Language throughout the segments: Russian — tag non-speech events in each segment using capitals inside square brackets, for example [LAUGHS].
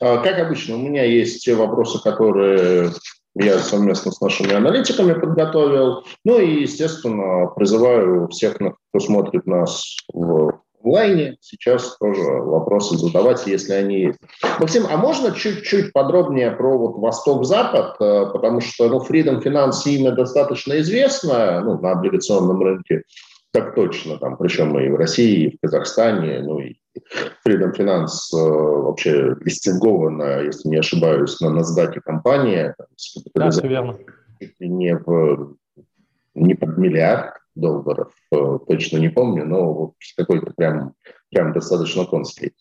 Как обычно, у меня есть те вопросы, которые я совместно с нашими аналитиками подготовил. Ну и, естественно, призываю всех, кто смотрит нас в онлайне, сейчас тоже вопросы задавать, если они есть. Максим, а можно чуть-чуть подробнее про вот Восток-Запад, э, потому что ну, Freedom Finance имя достаточно известное ну, на облигационном рынке, так точно, там, причем и в России, и в Казахстане, ну и Freedom Finance э, вообще листингована, если не ошибаюсь, на NASDAQ компания. да, все верно. Не, в, не под миллиард долларов, э, точно не помню, но вот какой-то прям, прям достаточно конский.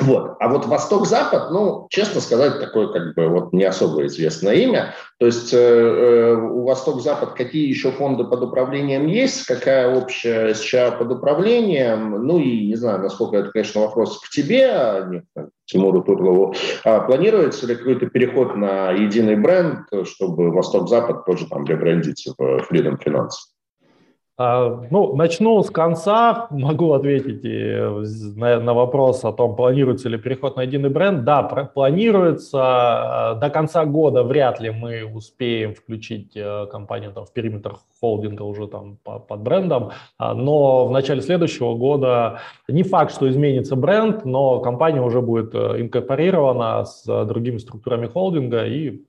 Вот. А вот Восток-Запад, ну, честно сказать, такое как бы вот не особо известное имя. То есть э, э у Восток-Запад какие еще фонды под управлением есть, какая общая СЧА под управлением, ну и не знаю, насколько это, конечно, вопрос к тебе, а не к Тимуру Турлову. А планируется ли какой-то переход на единый бренд, чтобы Восток-Запад тоже там ребрендить в Freedom Finance? А, ну, начну с конца, могу ответить на, на вопрос о том, планируется ли переход на единый бренд. Да, планируется. А, до конца года вряд ли мы успеем включить э, компанию там, в периметр холдинга уже там под брендом, а, но в начале следующего года не факт, что изменится бренд, но компания уже будет э, инкорпорирована с другими структурами холдинга и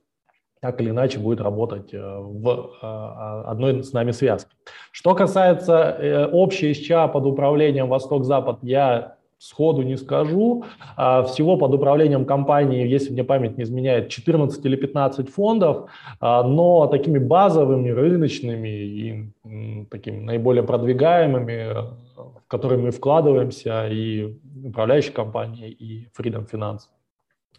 так или иначе будет работать э, в э, а, одной с нами связке. Что касается э, общей СЧА под управлением Восток-Запад, я сходу не скажу. А, всего под управлением компании, если мне память не изменяет, 14 или 15 фондов, а, но такими базовыми, рыночными и такими наиболее продвигаемыми, в которые мы вкладываемся, и управляющая компания, и Freedom Finance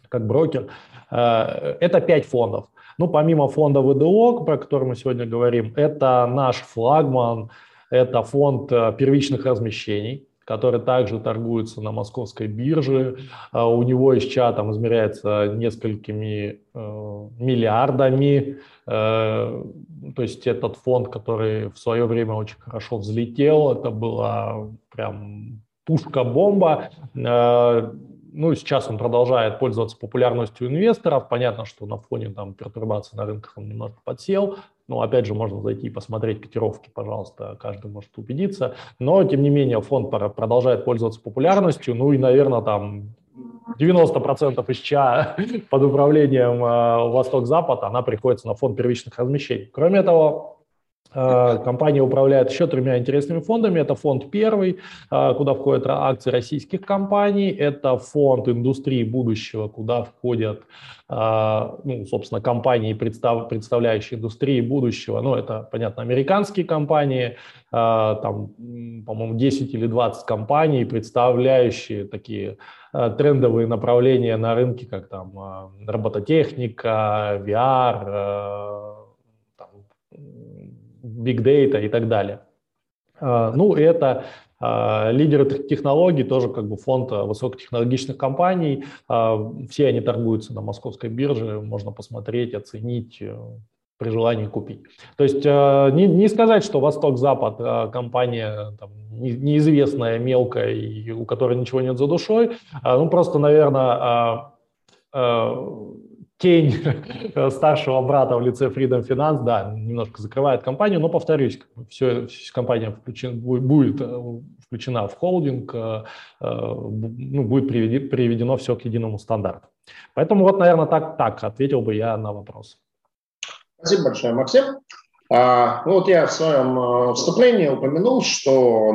как брокер, это 5 фондов. Ну, помимо фонда ВДО, про который мы сегодня говорим, это наш флагман, это фонд э, первичных размещений, который также торгуется на московской бирже. А у него ИСЧА там измеряется несколькими э, миллиардами. Э, то есть этот фонд, который в свое время очень хорошо взлетел, это была прям пушка-бомба. Ну, сейчас он продолжает пользоваться популярностью инвесторов. Понятно, что на фоне там пертурбации на рынках он немножко подсел. Но опять же, можно зайти и посмотреть котировки, пожалуйста, каждый может убедиться. Но, тем не менее, фонд продолжает пользоваться популярностью. Ну и, наверное, там 90% из ЧА [LAUGHS] под управлением э, Восток-Запад, она приходится на фонд первичных размещений. Кроме того, компания управляет еще тремя интересными фондами. Это фонд первый, э, куда входят акции российских компаний. Это фонд индустрии будущего, куда входят, э, ну, собственно, компании, представляющие индустрии будущего. Ну, это, понятно, американские компании, там, по-моему, 10 или 20 компаний, представляющие такие трендовые направления на рынке, как там робототехника, VR, big data и так далее. А, ну, это а, лидеры технологий, тоже как бы фонд а, высокотехнологичных компаний. Все они торгуются на московской бирже, можно посмотреть, оценить, э, при желании купить. То есть не, не сказать, что Восток-Запад компания там, неизвестная, мелкая, и у которой ничего нет за душой. Ну, просто, наверное, тень [LAUGHS] старшего брата в лице Freedom Finance, да, немножко закрывает компанию, но, повторюсь, все, компания включен, будет э, включена в холдинг, э, э, ну, будет приведено все к единому стандарту. Поэтому вот, наверное, так, так ответил бы я на вопрос. Спасибо большое, Максим. А, ну вот я в своем а, вступлении упомянул, что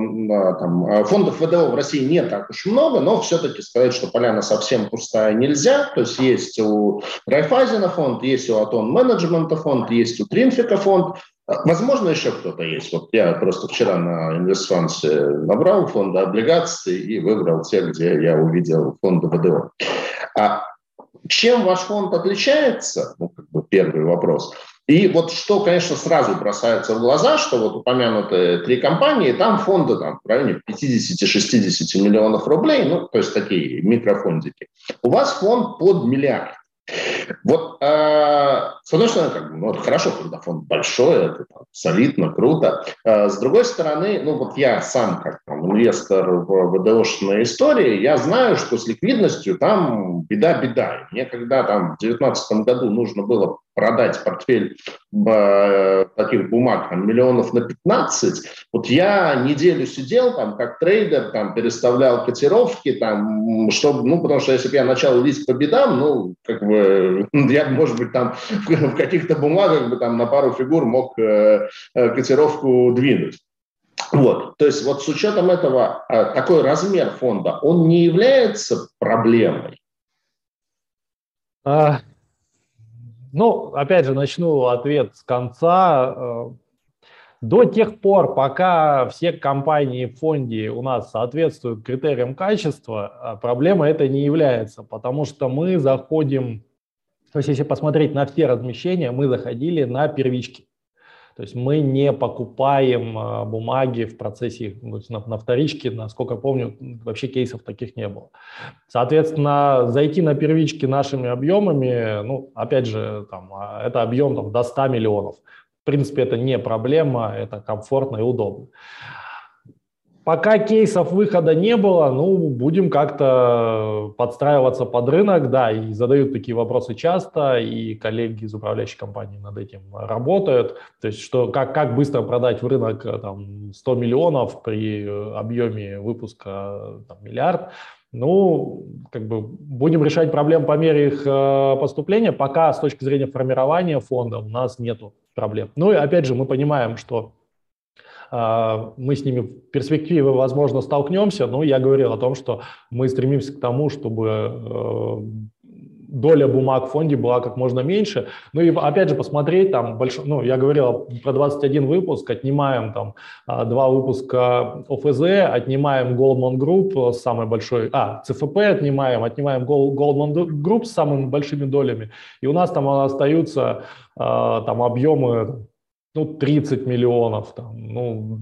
там, а, фондов ВДО в России не так уж много, но все-таки сказать, что поляна совсем пустая нельзя. То есть есть у Райфайзена фонд, есть у Атон менеджмента фонд, есть у Тринфика фонд. Возможно, еще кто-то есть. Вот я просто вчера на инвестфансе набрал фонды облигаций и выбрал те, где я увидел фонды ВДО. А чем ваш фонд отличается? Ну, как бы первый вопрос – и вот что, конечно, сразу бросается в глаза, что вот упомянутые три компании, там фонды там, в районе 50-60 миллионов рублей, ну, то есть такие микрофондики. У вас фонд под миллиард. Вот, э, с одной стороны, как бы, ну, хорошо, когда фонд большой, это там, солидно, круто. Э, с другой стороны, ну, вот я сам, как там, инвестор в ВДОшной истории, я знаю, что с ликвидностью там беда-беда. Мне когда там в 2019 году нужно было продать портфель э, таких бумаг там, миллионов на 15, вот я неделю сидел там как трейдер, там переставлял котировки, там, чтобы, ну, потому что если бы я начал лить по бедам, ну, как бы, [LAUGHS] я, может быть, там в каких-то бумагах бы там на пару фигур мог э, э, котировку двинуть. Вот, то есть вот с учетом этого э, такой размер фонда, он не является проблемой? А, ну, опять же, начну ответ с конца. Э, до тех пор, пока все компании в фонде у нас соответствуют критериям качества, а проблема это не является, потому что мы заходим, то есть если посмотреть на все размещения, мы заходили на первички. То есть мы не покупаем а, бумаги в процессе, ну, на, на вторичке, насколько помню, вообще кейсов таких не было. Соответственно, зайти на первички нашими объемами, ну, опять же, там, а, это объем там, до 100 миллионов. В принципе, это не проблема, это комфортно и удобно. Пока кейсов выхода не было, ну, будем как-то подстраиваться под рынок, да, и задают такие вопросы часто, и коллеги из управляющей компании над этим работают. То есть, что, как, как быстро продать в рынок там, 100 миллионов при объеме выпуска там, миллиард. Ну, как бы будем решать проблемы по мере их э, поступления. Пока с точки зрения формирования фонда у нас нет проблем. Ну и опять же мы понимаем, что мы с ними в перспективе, возможно, столкнемся, но я говорил о том, что мы стремимся к тому, чтобы э, доля бумаг в фонде была как можно меньше. Ну и опять же посмотреть там, больш... ну я говорил про 21 выпуск, отнимаем там а, два выпуска ОФЗ, отнимаем Goldman Group с самой большой, а, ЦФП отнимаем, отнимаем Goldman Group с самыми большими долями, и у нас там остаются а, там объемы ну, 30 миллионов. Там, ну,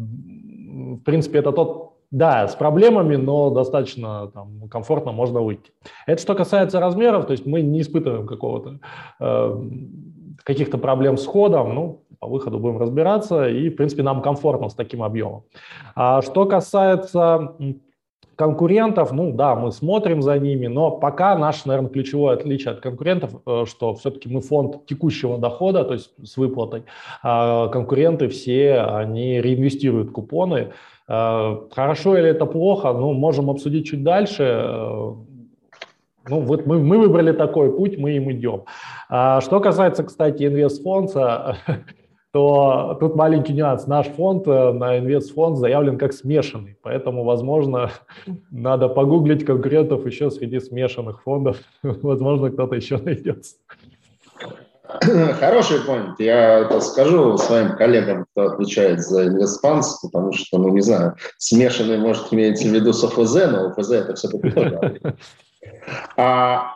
в принципе, это тот, да, с проблемами, но достаточно там, комфортно можно выйти. Это что касается размеров, то есть мы не испытываем какого-то э, каких-то проблем с ходом, ну, по выходу будем разбираться, и, в принципе, нам комфортно с таким объемом. А что касается конкурентов, ну да, мы смотрим за ними, но пока наше, наверное, ключевое отличие от конкурентов, э, что все-таки мы фонд текущего дохода, то есть с выплатой, а конкуренты все, они реинвестируют купоны. Э, хорошо или это плохо, ну, можем обсудить чуть дальше. Э, ну, вот мы, мы выбрали такой путь, мы им идем. А что касается, кстати, инвестфонда, [LAUGHS] то тут маленький нюанс. Наш фонд э, на инвестфонд заявлен как смешанный, поэтому, возможно, [LAUGHS] надо погуглить конкурентов еще среди смешанных фондов. [LAUGHS] Возможно, кто-то еще найдется. Хороший point. Я это скажу своим коллегам, кто отвечает за инвестфанс, потому что, ну, не знаю, смешанный, может, имеется в виду с ОФЗ, но ОФЗ это все-таки тоже. [LAUGHS] А,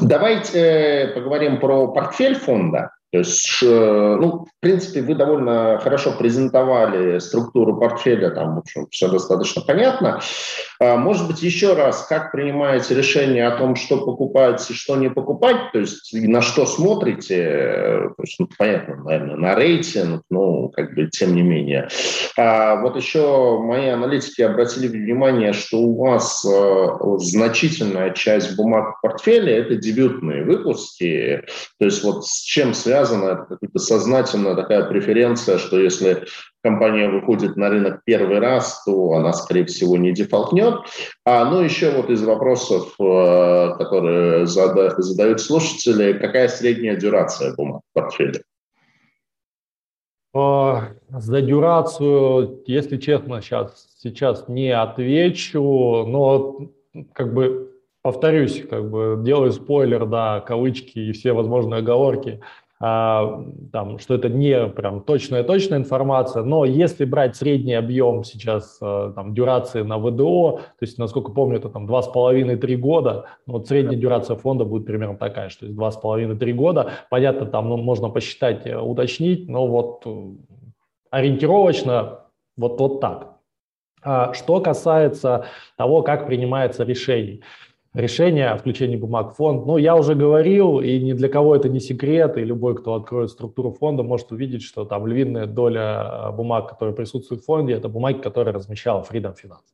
давайте поговорим про портфель фонда. То есть, э, ну, в принципе, вы довольно хорошо презентовали структуру портфеля, там, в общем, все достаточно понятно. А, может быть, еще раз, как принимаете решение о том, что покупать и что не покупать, то есть на что смотрите, то есть, ну, понятно, наверное, на рейтинг, но как бы тем не менее. А вот еще мои аналитики обратили внимание, что у вас э, значительная часть бумаг в портфеле – это дебютные выпуски, то есть вот с чем связано связано, это какая-то сознательная такая преференция, что если компания выходит на рынок первый раз, то она, скорее всего, не дефолтнет. А, ну, еще вот из вопросов, э, которые задают слушатели, какая средняя дюрация бумаг в портфеле? За дюрацию, если честно, сейчас, сейчас не отвечу, но как бы повторюсь, как бы делаю спойлер, да, кавычки и все возможные оговорки. А, там, что это не прям точная-точная информация, но если брать средний объем сейчас а, там, дюрации на ВДО, то есть, насколько помню, это там 2,5-3 года, вот средняя дюрация фонда будет примерно такая, что есть 2,5-3 года. Понятно, там ну, можно посчитать, э, уточнить, но вот э, ориентировочно вот, вот так. А что касается того, как принимается решение. Решение о включении бумаг в фонд. Ну, я уже говорил, и ни для кого это не секрет, и любой, кто откроет структуру фонда, может увидеть, что там львиная доля бумаг, которые присутствуют в фонде, это бумаги, которые размещала Freedom Finance.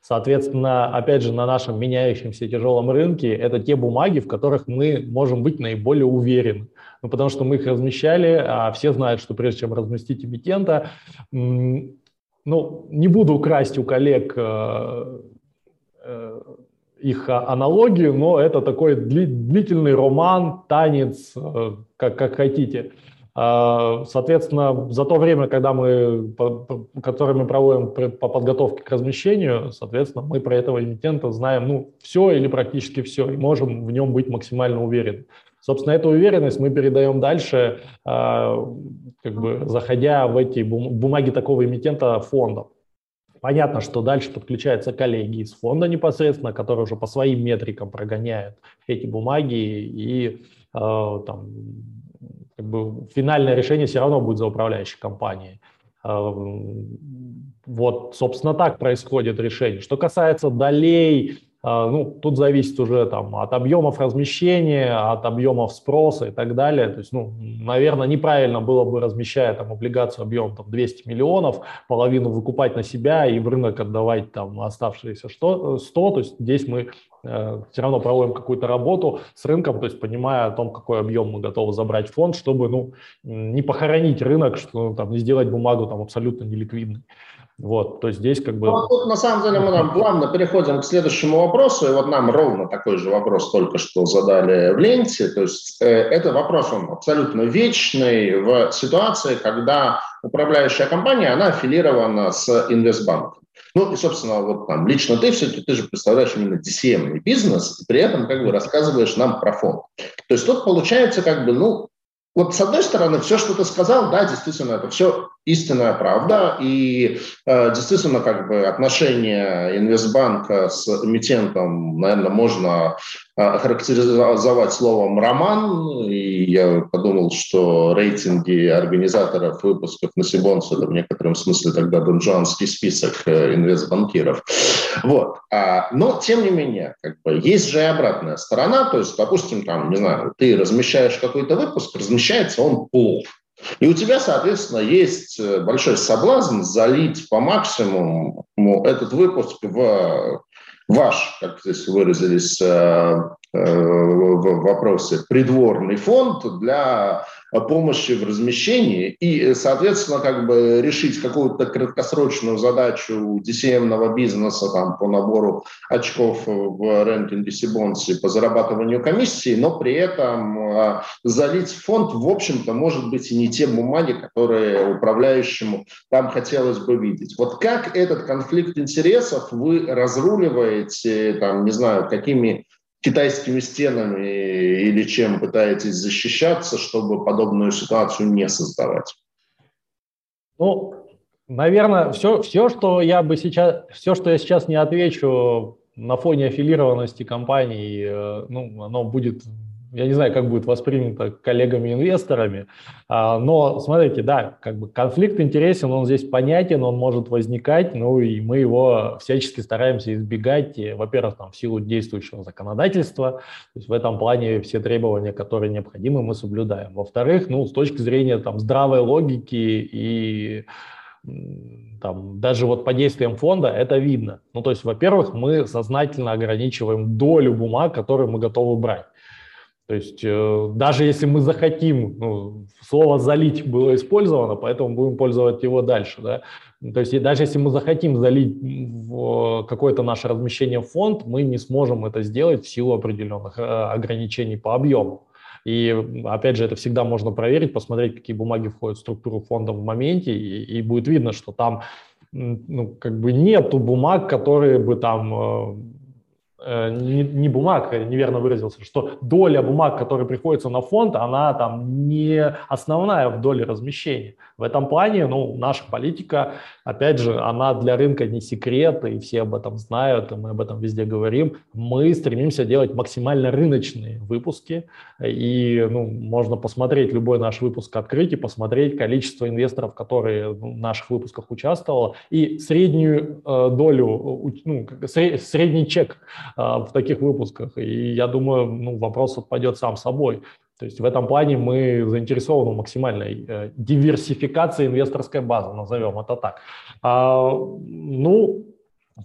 Соответственно, опять же, на нашем меняющемся тяжелом рынке это те бумаги, в которых мы можем быть наиболее уверены. Ну, потому что мы их размещали, а все знают, что прежде чем разместить эмитента, ну, не буду украсть у коллег э, э, их аналогию, но это такой длительный роман, танец, э, как, как хотите. А, соответственно, за то время, когда мы, которое мы проводим по подготовке к размещению, соответственно, мы про этого эмитента знаем ну, все или практически все, и можем в нем быть максимально уверены. Собственно, эту уверенность мы передаем дальше, а, как бы заходя в эти бумаги такого эмитента фондов. Понятно, что дальше подключаются коллеги из фонда непосредственно, которые уже по своим метрикам прогоняют эти бумаги и э, там, как бы финальное решение все равно будет за управляющей компанией. Вот, собственно, так происходит решение. Что касается долей, ну, тут зависит уже там, от объемов размещения, от объемов спроса и так далее. То есть, ну, наверное, неправильно было бы, размещая там, облигацию объемом там, 200 миллионов, половину выкупать на себя и в рынок отдавать там, оставшиеся 100. 100. То есть здесь мы э, все равно проводим какую-то работу с рынком, то есть понимая о том, какой объем мы готовы забрать в фонд, чтобы ну, не похоронить рынок, что, там, не сделать бумагу там, абсолютно неликвидной. Вот, то есть здесь как бы... Ну, тут на самом деле мы там плавно переходим к следующему вопросу, и вот нам ровно такой же вопрос только что задали в ленте, то есть э, это вопрос, он абсолютно вечный в ситуации, когда управляющая компания, она аффилирована с инвестбанком. Ну и, собственно, вот там лично ты все-таки, ты же представляешь именно DCM бизнес, и при этом как бы рассказываешь нам про фонд. То есть тут получается как бы, ну, вот с одной стороны, все, что ты сказал, да, действительно, это все истинная правда, и э, действительно, как бы отношения инвестбанка с эмитентом, наверное, можно э, характеризовать словом роман, и я подумал, что рейтинги организаторов выпусков на Сибонс это в некотором смысле тогда донжуанский список э, инвестбанкиров. Вот. А, но, тем не менее, как бы, есть же и обратная сторона, то есть, допустим, там, не знаю, ты размещаешь какой-то выпуск, размещается он плохо. И у тебя, соответственно, есть э, большой соблазн залить по максимуму этот выпуск в ваш, как здесь выразились э, э, в вопросе, придворный фонд для помощи в размещении и, соответственно, как бы решить какую-то краткосрочную задачу DCM бизнеса там, по набору очков в рэнкинге Сибонси по зарабатыванию комиссии, но при этом э, залить фонд, в общем-то, может быть и не те бумаги, которые управляющему там хотелось бы видеть. Вот как этот конфликт интересов вы разруливаете, там, не знаю, какими китайскими стенами или чем пытаетесь защищаться, чтобы подобную ситуацию не создавать? Ну, наверное, все, все, что я бы сейчас, все, что я сейчас не отвечу на фоне аффилированности компаний, э, ну, оно будет я не знаю, как будет воспринято коллегами-инвесторами, а, но смотрите, да, как бы конфликт интересен, он здесь понятен, он может возникать, ну и мы его всячески стараемся избегать, во-первых, там, в силу действующего законодательства, то есть в этом плане все требования, которые необходимы, мы соблюдаем. Во-вторых, ну, с точки зрения там здравой логики и там, даже вот по действиям фонда это видно. Ну, то есть, во-первых, мы сознательно ограничиваем долю бумаг, которые мы готовы брать. То есть э, даже если мы захотим, ну, слово «залить» было использовано, поэтому будем пользовать его дальше. Да? То есть даже если мы захотим залить в какое-то наше размещение в фонд, мы не сможем это сделать в силу определенных э, ограничений по объему. И опять же, это всегда можно проверить, посмотреть, какие бумаги входят в структуру фонда в моменте, и, и будет видно, что там ну, как бы нету бумаг, которые бы там Э, не, не бумаг, неверно выразился, что доля бумаг, которые приходится на фонд, она там не основная в доле размещения. В этом плане, ну, наша политика, опять же, она для рынка не секрет, и все об этом знают, и мы об этом везде говорим. Мы стремимся делать максимально рыночные выпуски, и ну, можно посмотреть любой наш выпуск открыть и посмотреть количество инвесторов, которые в наших выпусках участвовало, и среднюю э, долю, ну, средний чек в таких выпусках. И я думаю, ну, вопрос отпадет сам собой. То есть в этом плане мы заинтересованы в максимальной э, диверсификации инвесторской базы, назовем это так. А, ну,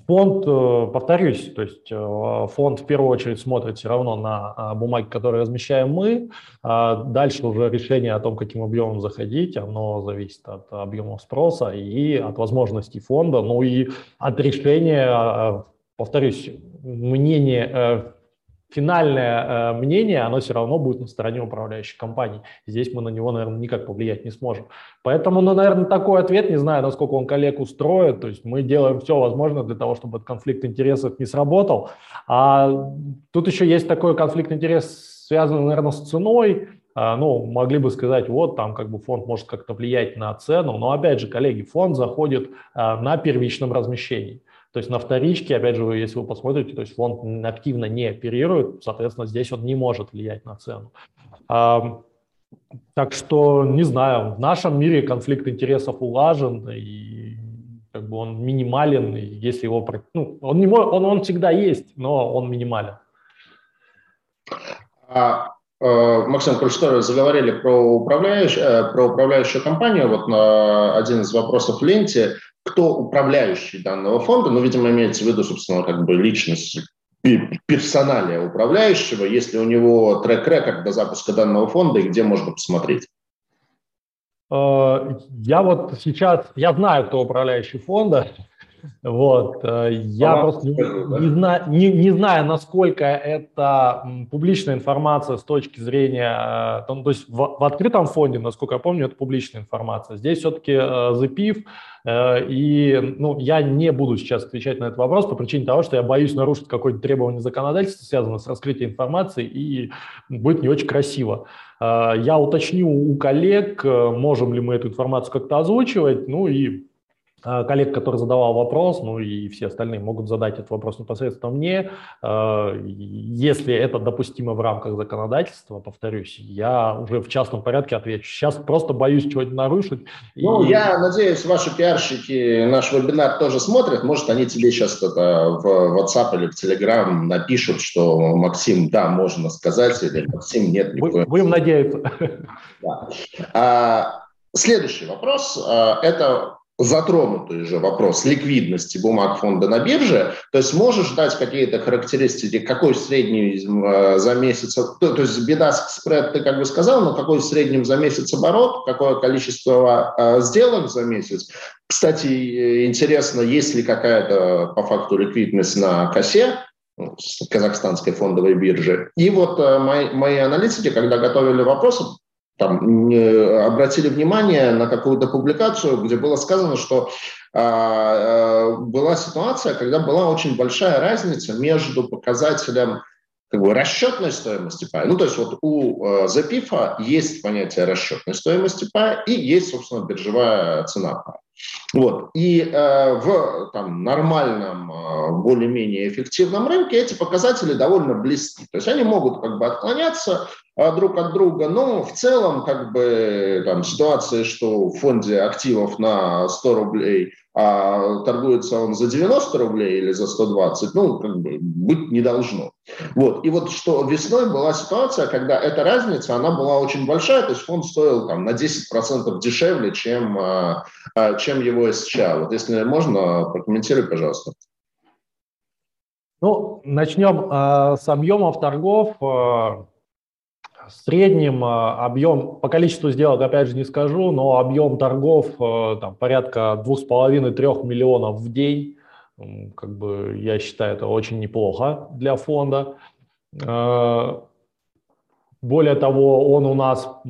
Фонд, э, повторюсь, то есть э, фонд в первую очередь смотрит все равно на а, бумаги, которые размещаем мы. А дальше уже решение о том, каким объемом заходить, оно зависит от объема спроса и от возможностей фонда, ну и от решения, а, повторюсь, мнение финальное э, мнение, оно все равно будет на стороне управляющей компании. Здесь мы на него, наверное, никак повлиять не сможем. Поэтому, ну, наверное, такой ответ, не знаю, насколько он коллег устроит. То есть мы делаем все возможное для того, чтобы этот конфликт интересов не сработал. А тут еще есть такой конфликт интересов, связанный, наверное, с ценой. А, ну, могли бы сказать, вот там как бы фонд может как-то влиять на цену, но опять же, коллеги, фонд заходит на первичном размещении. То есть на вторичке, опять же, если вы посмотрите, то есть фонд активно не оперирует, соответственно, здесь он не может влиять на цену. Так что, не знаю, в нашем мире конфликт интересов улажен, и как бы он минимален, и если его... Ну, он, не, он, он всегда есть, но он минимален. А, э, Максим, коль что заговорили про, управляющую, э, про управляющую компанию, вот на один из вопросов в ленте – кто управляющий данного фонда, ну, видимо, имеется в виду, собственно, как бы личность персоналия управляющего, если у него трек-рекорд до запуска данного фонда, и где можно посмотреть? Э, я вот сейчас, я знаю, кто управляющий фонда, вот. Э, я а просто не, не, знаю, не, не знаю, насколько это публичная информация с точки зрения, э, то есть в, в открытом фонде, насколько я помню, это публичная информация. Здесь все-таки запив, э, и ну, я не буду сейчас отвечать на этот вопрос по причине того, что я боюсь нарушить какое-то требование законодательства, связанное с раскрытием информации, и будет не очень красиво. Я уточню у коллег, можем ли мы эту информацию как-то озвучивать, ну и коллег, который задавал вопрос, ну и все остальные могут задать этот вопрос непосредственно мне. А, если это допустимо в рамках законодательства, повторюсь, я уже в частном порядке отвечу. Сейчас просто боюсь чего-нибудь нарушить. Ну, и... я надеюсь, ваши пиарщики наш вебинар тоже смотрят. Может, они тебе сейчас что-то в WhatsApp или в Telegram напишут, что Максим, да, можно сказать, или Максим, нет. Никакой... Будем надеяться. Да. А, следующий вопрос. А, это затронутый же вопрос ликвидности бумаг фонда на бирже, то есть можешь дать какие-то характеристики, какой средний э, за месяц, то, то есть беда спред ты как бы сказал, но какой в среднем за месяц оборот, какое количество э, сделок за месяц. Кстати, э, интересно, есть ли какая-то по факту ликвидность на косе, ну, казахстанской фондовой биржи. И вот мои, мои аналитики, когда готовили вопросы, там, обратили внимание на какую-то публикацию, где было сказано, что а, была ситуация, когда была очень большая разница между показателем как бы расчетной стоимости пая. Ну, то есть вот у э, Запифа есть понятие расчетной стоимости пая и есть, собственно, биржевая цена пая. Вот. И э, в там, нормальном, э, более-менее эффективном рынке эти показатели довольно близки. То есть они могут как бы отклоняться э, друг от друга, но в целом как бы там, ситуация, что в фонде активов на 100 рублей а торгуется он за 90 рублей или за 120, ну, как бы быть не должно. Вот. И вот что весной была ситуация, когда эта разница, она была очень большая, то есть фонд стоил там на 10% дешевле, чем, чем чем его СЧА? Вот если можно, прокомментируй, пожалуйста. Ну, начнем э, с объемов торгов. Э, в среднем э, объем, по количеству сделок, опять же, не скажу, но объем торгов э, там, порядка 2,5-3 миллионов в день. Как бы я считаю, это очень неплохо для фонда. Э, более того, он у нас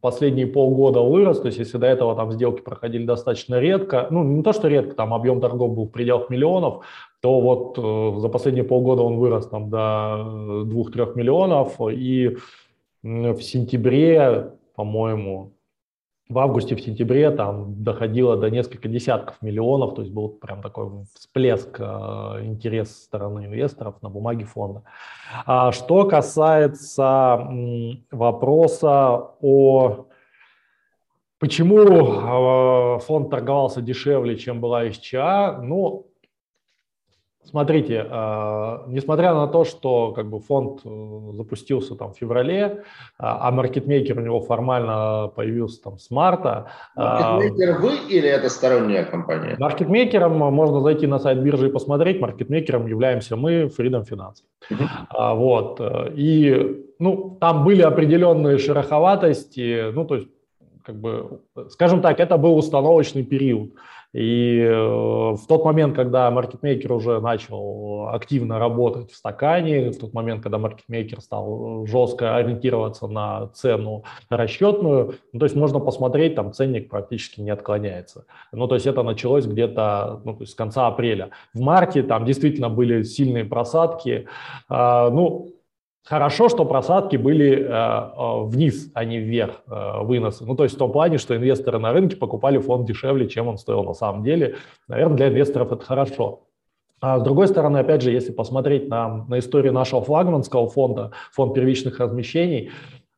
последние полгода вырос, то есть если до этого там сделки проходили достаточно редко, ну не то, что редко, там объем торгов был в пределах миллионов, то вот э, за последние полгода он вырос там до 2-3 миллионов, и в сентябре, по-моему, в августе, в сентябре там доходило до нескольких десятков миллионов, то есть был прям такой всплеск э, интереса со стороны инвесторов на бумаге фонда. А что касается м, вопроса о почему э, фонд торговался дешевле, чем была СЧА, ну, Смотрите, э, несмотря на то, что как бы фонд э, запустился там в феврале, э, а маркетмейкер у него формально появился там с марта. Маркетмейкер вы или это сторонняя компания? Маркетмейкером можно зайти на сайт биржи и посмотреть. Маркетмейкером являемся мы, Freedom Finance. Uh-huh. Вот. И ну, там были определенные шероховатости, ну, то есть, как бы, скажем так, это был установочный период. И э, в тот момент, когда маркетмейкер уже начал активно работать в стакане, в тот момент, когда маркетмейкер стал жестко ориентироваться на цену расчетную, ну, то есть можно посмотреть, там ценник практически не отклоняется. Ну, то есть это началось где-то ну, то есть с конца апреля. В марте там действительно были сильные просадки. А, ну, Хорошо, что просадки были э, э, вниз, а не вверх э, выносы. Ну, то есть в том плане, что инвесторы на рынке покупали фонд дешевле, чем он стоил на самом деле. Наверное, для инвесторов это хорошо. А с другой стороны, опять же, если посмотреть на, на историю нашего флагманского фонда, фонд первичных размещений,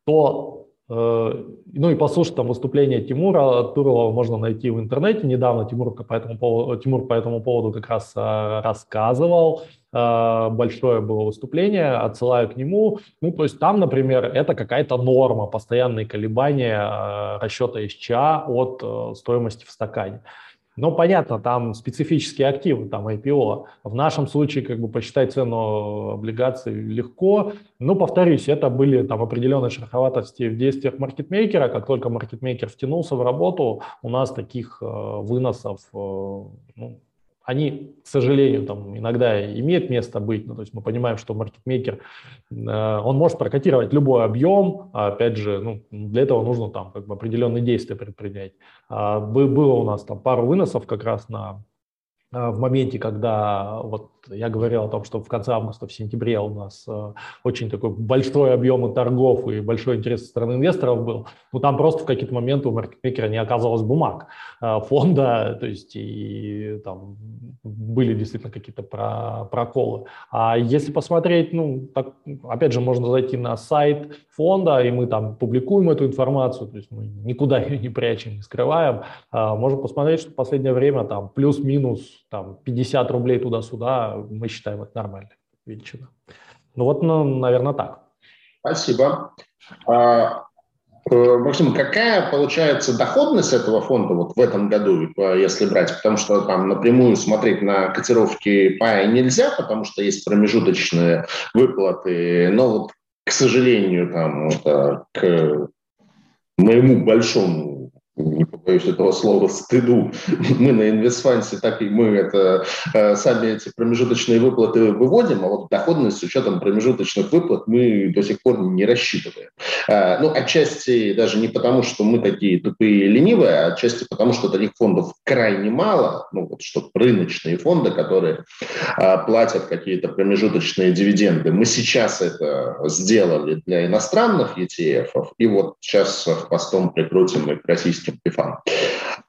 то ну и послушать там выступление Тимура Турова можно найти в интернете. Недавно Тимур по этому поводу, Тимур по этому поводу как раз рассказывал. Э, большое было выступление, отсылаю к нему. Ну, то есть там, например, это какая-то норма, постоянные колебания э, расчета СЧА от э, стоимости в стакане. Ну, понятно, там специфические активы, там IPO. В нашем случае, как бы, посчитать цену облигаций легко. Но, повторюсь, это были там определенные шероховатости в действиях маркетмейкера. Как только маркетмейкер втянулся в работу, у нас таких э, выносов э, ну, они, к сожалению, там иногда имеют место быть, ну, то есть мы понимаем, что маркетмейкер, э, он может прокатировать любой объем, а опять же, ну, для этого нужно там как бы определенные действия предпринять. А, было у нас там пару выносов как раз на а, в моменте, когда вот я говорил о том, что в конце августа, в сентябре у нас э, очень такой большой объем торгов и большой интерес со стороны инвесторов был, ну там просто в какие-то моменты у маркетмейкера не оказалось бумаг э, фонда, то есть и там были действительно какие-то про, проколы. А если посмотреть, ну, так, опять же, можно зайти на сайт фонда, и мы там публикуем эту информацию, то есть мы никуда [LAUGHS] ее не прячем, не скрываем. А, можно посмотреть, что в последнее время там плюс-минус там 50 рублей туда-сюда, мы считаем это нормальной величина. Ну вот, ну, наверное, так. Спасибо. А, э, Максим, какая получается доходность этого фонда вот в этом году, если брать? Потому что там напрямую смотреть на котировки пая нельзя, потому что есть промежуточные выплаты. Но вот, к сожалению, там, это, к моему большому не побоюсь этого слова, стыду. [LAUGHS] Мы на инвестфансе так и мы это э, сами эти промежуточные выплаты выводим, а вот доходность с учетом промежуточных выплат мы до сих пор не рассчитываем. Э, ну, отчасти даже не потому, что мы такие тупые и ленивые, а отчасти потому, что таких фондов крайне мало, ну вот что рыночные фонды, которые э, платят какие-то промежуточные дивиденды. Мы сейчас это сделали для иностранных ETF, и вот сейчас постом прикрутим и к российским российским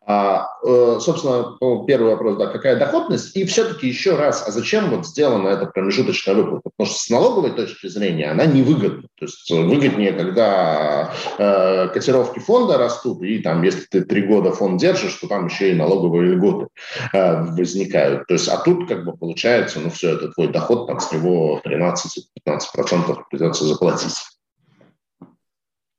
А, э, собственно, первый вопрос, да, какая доходность? И все-таки еще раз, а зачем вот сделана эта промежуточная выплата? Потому что с налоговой точки зрения она невыгодна. То есть выгоднее, когда э, котировки фонда растут, и там, если ты три года фонд держишь, то там еще и налоговые льготы э, возникают. То есть, а тут как бы получается, ну все, это твой доход, там с него 13-15% придется заплатить.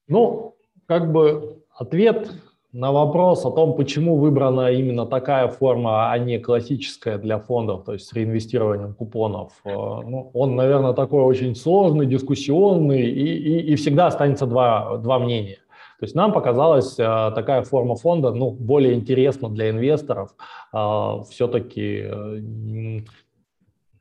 Ну, как бы ответ на вопрос о том, почему выбрана именно такая форма, а не классическая для фондов, то есть с реинвестированием купонов, э, ну, он, наверное, такой очень сложный, дискуссионный, и, и, и всегда останется два, два мнения. То есть нам показалась э, такая форма фонда ну, более интересна для инвесторов. Э, все-таки э,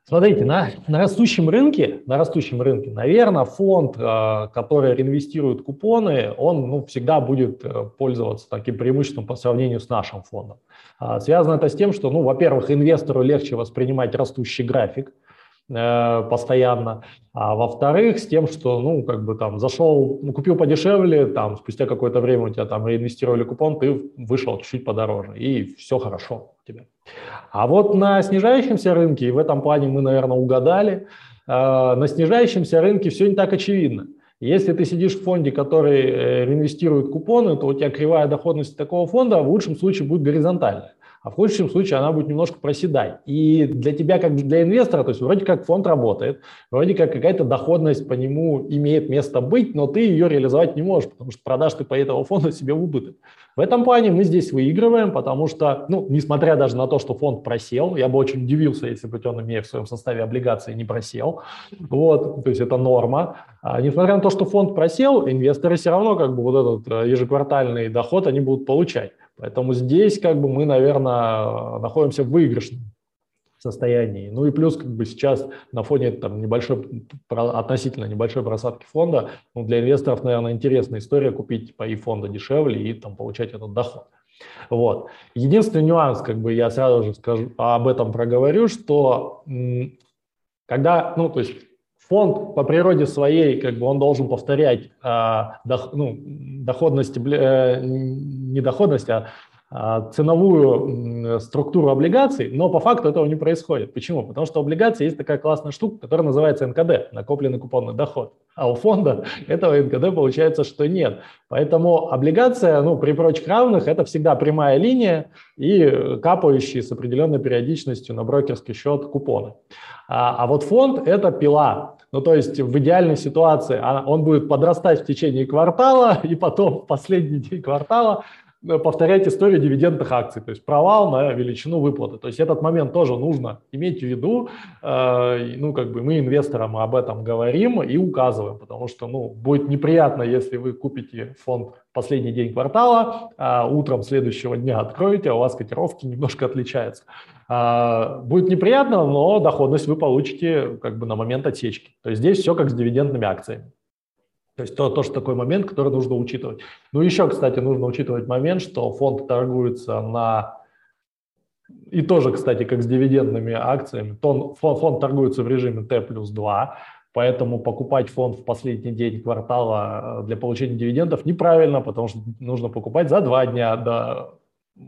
Смотрите, на, на растущем рынке, на растущем рынке, наверное, фонд, э, который реинвестирует купоны, он ну, всегда будет э, пользоваться таким преимуществом по сравнению с нашим фондом. А, связано это с тем, что, ну, во-первых, инвестору легче воспринимать растущий график, постоянно, а во-вторых, с тем, что, ну, как бы там зашел, ну, купил подешевле, там, спустя какое-то время у тебя там реинвестировали купон, ты вышел чуть-чуть подороже, и все хорошо у тебя. А вот на снижающемся рынке, и в этом плане мы, наверное, угадали, э, на снижающемся рынке все не так очевидно. Если ты сидишь в фонде, который э, реинвестирует купоны, то у тебя кривая доходности такого фонда в лучшем случае будет горизонтальная а в худшем случае она будет немножко проседать. И для тебя, как для инвестора, то есть вроде как фонд работает, вроде как какая-то доходность по нему имеет место быть, но ты ее реализовать не можешь, потому что продашь ты по этому фонду себе в убыток. В этом плане мы здесь выигрываем, потому что, ну, несмотря даже на то, что фонд просел, я бы очень удивился, если бы он, имея в своем составе облигации, не просел. Вот, то есть это норма. А, несмотря на то, что фонд просел, инвесторы все равно как бы вот этот э, ежеквартальный доход они будут получать. Поэтому здесь как бы мы, наверное, находимся в выигрышном состоянии. Ну и плюс как бы сейчас на фоне там, небольшой, относительно небольшой просадки фонда, ну, для инвесторов, наверное, интересная история купить по и фонда дешевле и там, получать этот доход. Вот. Единственный нюанс, как бы я сразу же скажу, об этом проговорю, что когда, ну, то есть фонд по природе своей, как бы он должен повторять э, дох, ну, доходность, э, не доходность, а, ценовую структуру облигаций, но по факту этого не происходит. Почему? Потому что у облигаций есть такая классная штука, которая называется НКД, накопленный купонный доход. А у фонда [LAUGHS] этого НКД получается, что нет. Поэтому облигация, ну, при прочих равных, это всегда прямая линия и капающие с определенной периодичностью на брокерский счет купоны. А, а вот фонд – это пила. Ну, то есть в идеальной ситуации а, он будет подрастать в течение квартала, [LAUGHS] и потом в последний день квартала повторять историю дивидендных акций, то есть провал на величину выплаты. То есть этот момент тоже нужно иметь в виду. Э, ну, как бы мы инвесторам об этом говорим и указываем, потому что, ну, будет неприятно, если вы купите фонд последний день квартала, а утром следующего дня откроете, а у вас котировки немножко отличаются. А, будет неприятно, но доходность вы получите как бы на момент отсечки. То есть здесь все как с дивидендными акциями. То есть то, тоже такой момент, который нужно учитывать. Ну, еще, кстати, нужно учитывать момент, что фонд торгуется на... И тоже, кстати, как с дивидендными акциями, фонд, фонд торгуется в режиме Т плюс 2, поэтому покупать фонд в последний день квартала для получения дивидендов неправильно, потому что нужно покупать за два дня до Э,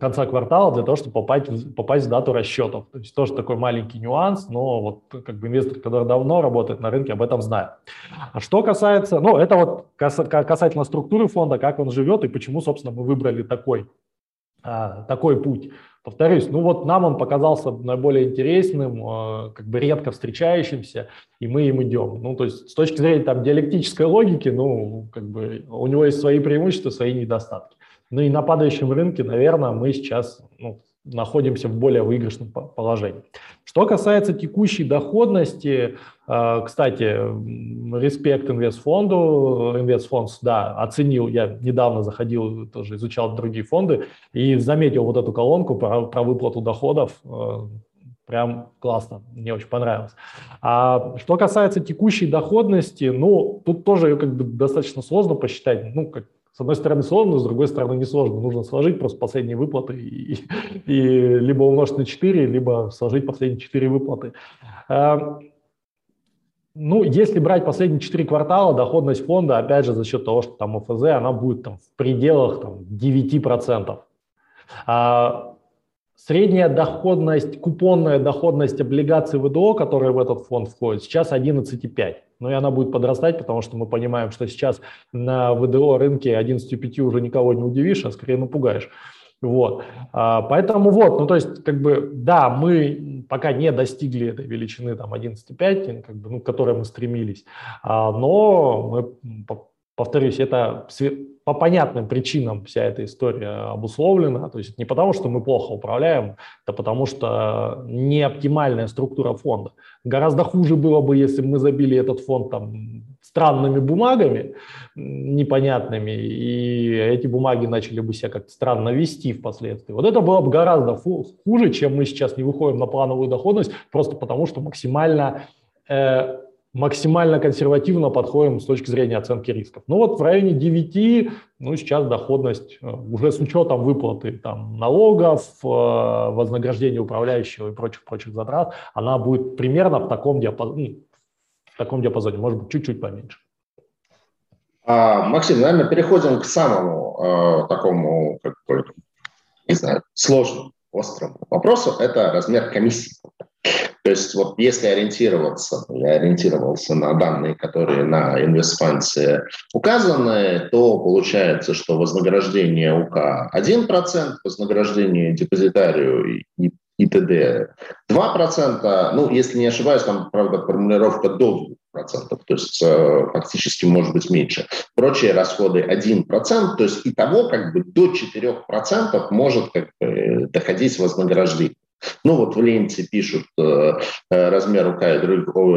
конца квартала для того, чтобы попасть, попасть в дату расчетов. То есть тоже такой маленький нюанс, но вот как бы инвестор, который давно работает на рынке, об этом знает. А что касается, ну это вот касательно структуры фонда, как он живет и почему, собственно, мы выбрали такой, а, такой путь. Повторюсь, ну вот нам он показался наиболее интересным, э, как бы редко встречающимся, и мы им идем. Ну, то есть с точки зрения там диалектической логики, ну, как бы у него есть свои преимущества, свои недостатки. Ну и на падающем рынке, наверное, мы сейчас ну, находимся в более выигрышном положении. Что касается текущей доходности, э, кстати, респект инвестфонду, инвестфонд, да, оценил, я недавно заходил, тоже изучал другие фонды и заметил вот эту колонку про, про выплату доходов, э, прям классно, мне очень понравилось. А что касается текущей доходности, ну, тут тоже ее как бы достаточно сложно посчитать, ну, как с одной стороны сложно, с другой стороны не сложно. Нужно сложить просто последние выплаты и, и либо умножить на 4, либо сложить последние 4 выплаты. А, ну, если брать последние 4 квартала, доходность фонда, опять же, за счет того, что там ОФЗ, она будет там, в пределах там, 9%. А, средняя доходность, купонная доходность облигаций ВДО, которые в этот фонд входят, сейчас 11,5 но и она будет подрастать, потому что мы понимаем, что сейчас на ВДО рынке 11,5 уже никого не удивишь, а скорее напугаешь. Вот. А, поэтому вот, ну то есть, как бы, да, мы пока не достигли этой величины там 11,5, как бы, ну, к которой мы стремились, а, но мы, повторюсь, это по понятным причинам вся эта история обусловлена. То есть не потому, что мы плохо управляем, это потому что не оптимальная структура фонда. Гораздо хуже было бы, если бы мы забили этот фонд там странными бумагами непонятными, и эти бумаги начали бы себя как-то странно вести впоследствии. Вот это было бы гораздо хуже, чем мы сейчас не выходим на плановую доходность, просто потому что максимально э, максимально консервативно подходим с точки зрения оценки рисков. Ну вот в районе 9, ну сейчас доходность э, уже с учетом выплаты там, налогов, э, вознаграждения управляющего и прочих-прочих затрат, она будет примерно в таком диапазоне, ну, в таком диапазоне, может быть, чуть-чуть поменьше. А, Максим, наверное, переходим к самому э, такому, как бы, не знаю, сложному, острому вопросу. Это размер комиссии. То есть вот если ориентироваться, я ориентировался на данные, которые на инвестфансе указаны, то получается, что вознаграждение УК 1%, вознаграждение депозитарию и и т.д. 2%, ну, если не ошибаюсь, там, правда, формулировка до 2%, то есть э, фактически может быть меньше. Прочие расходы 1%, то есть и того как бы до 4% может как бы, доходить вознаграждение. Ну вот в ленте пишут э, э размер УК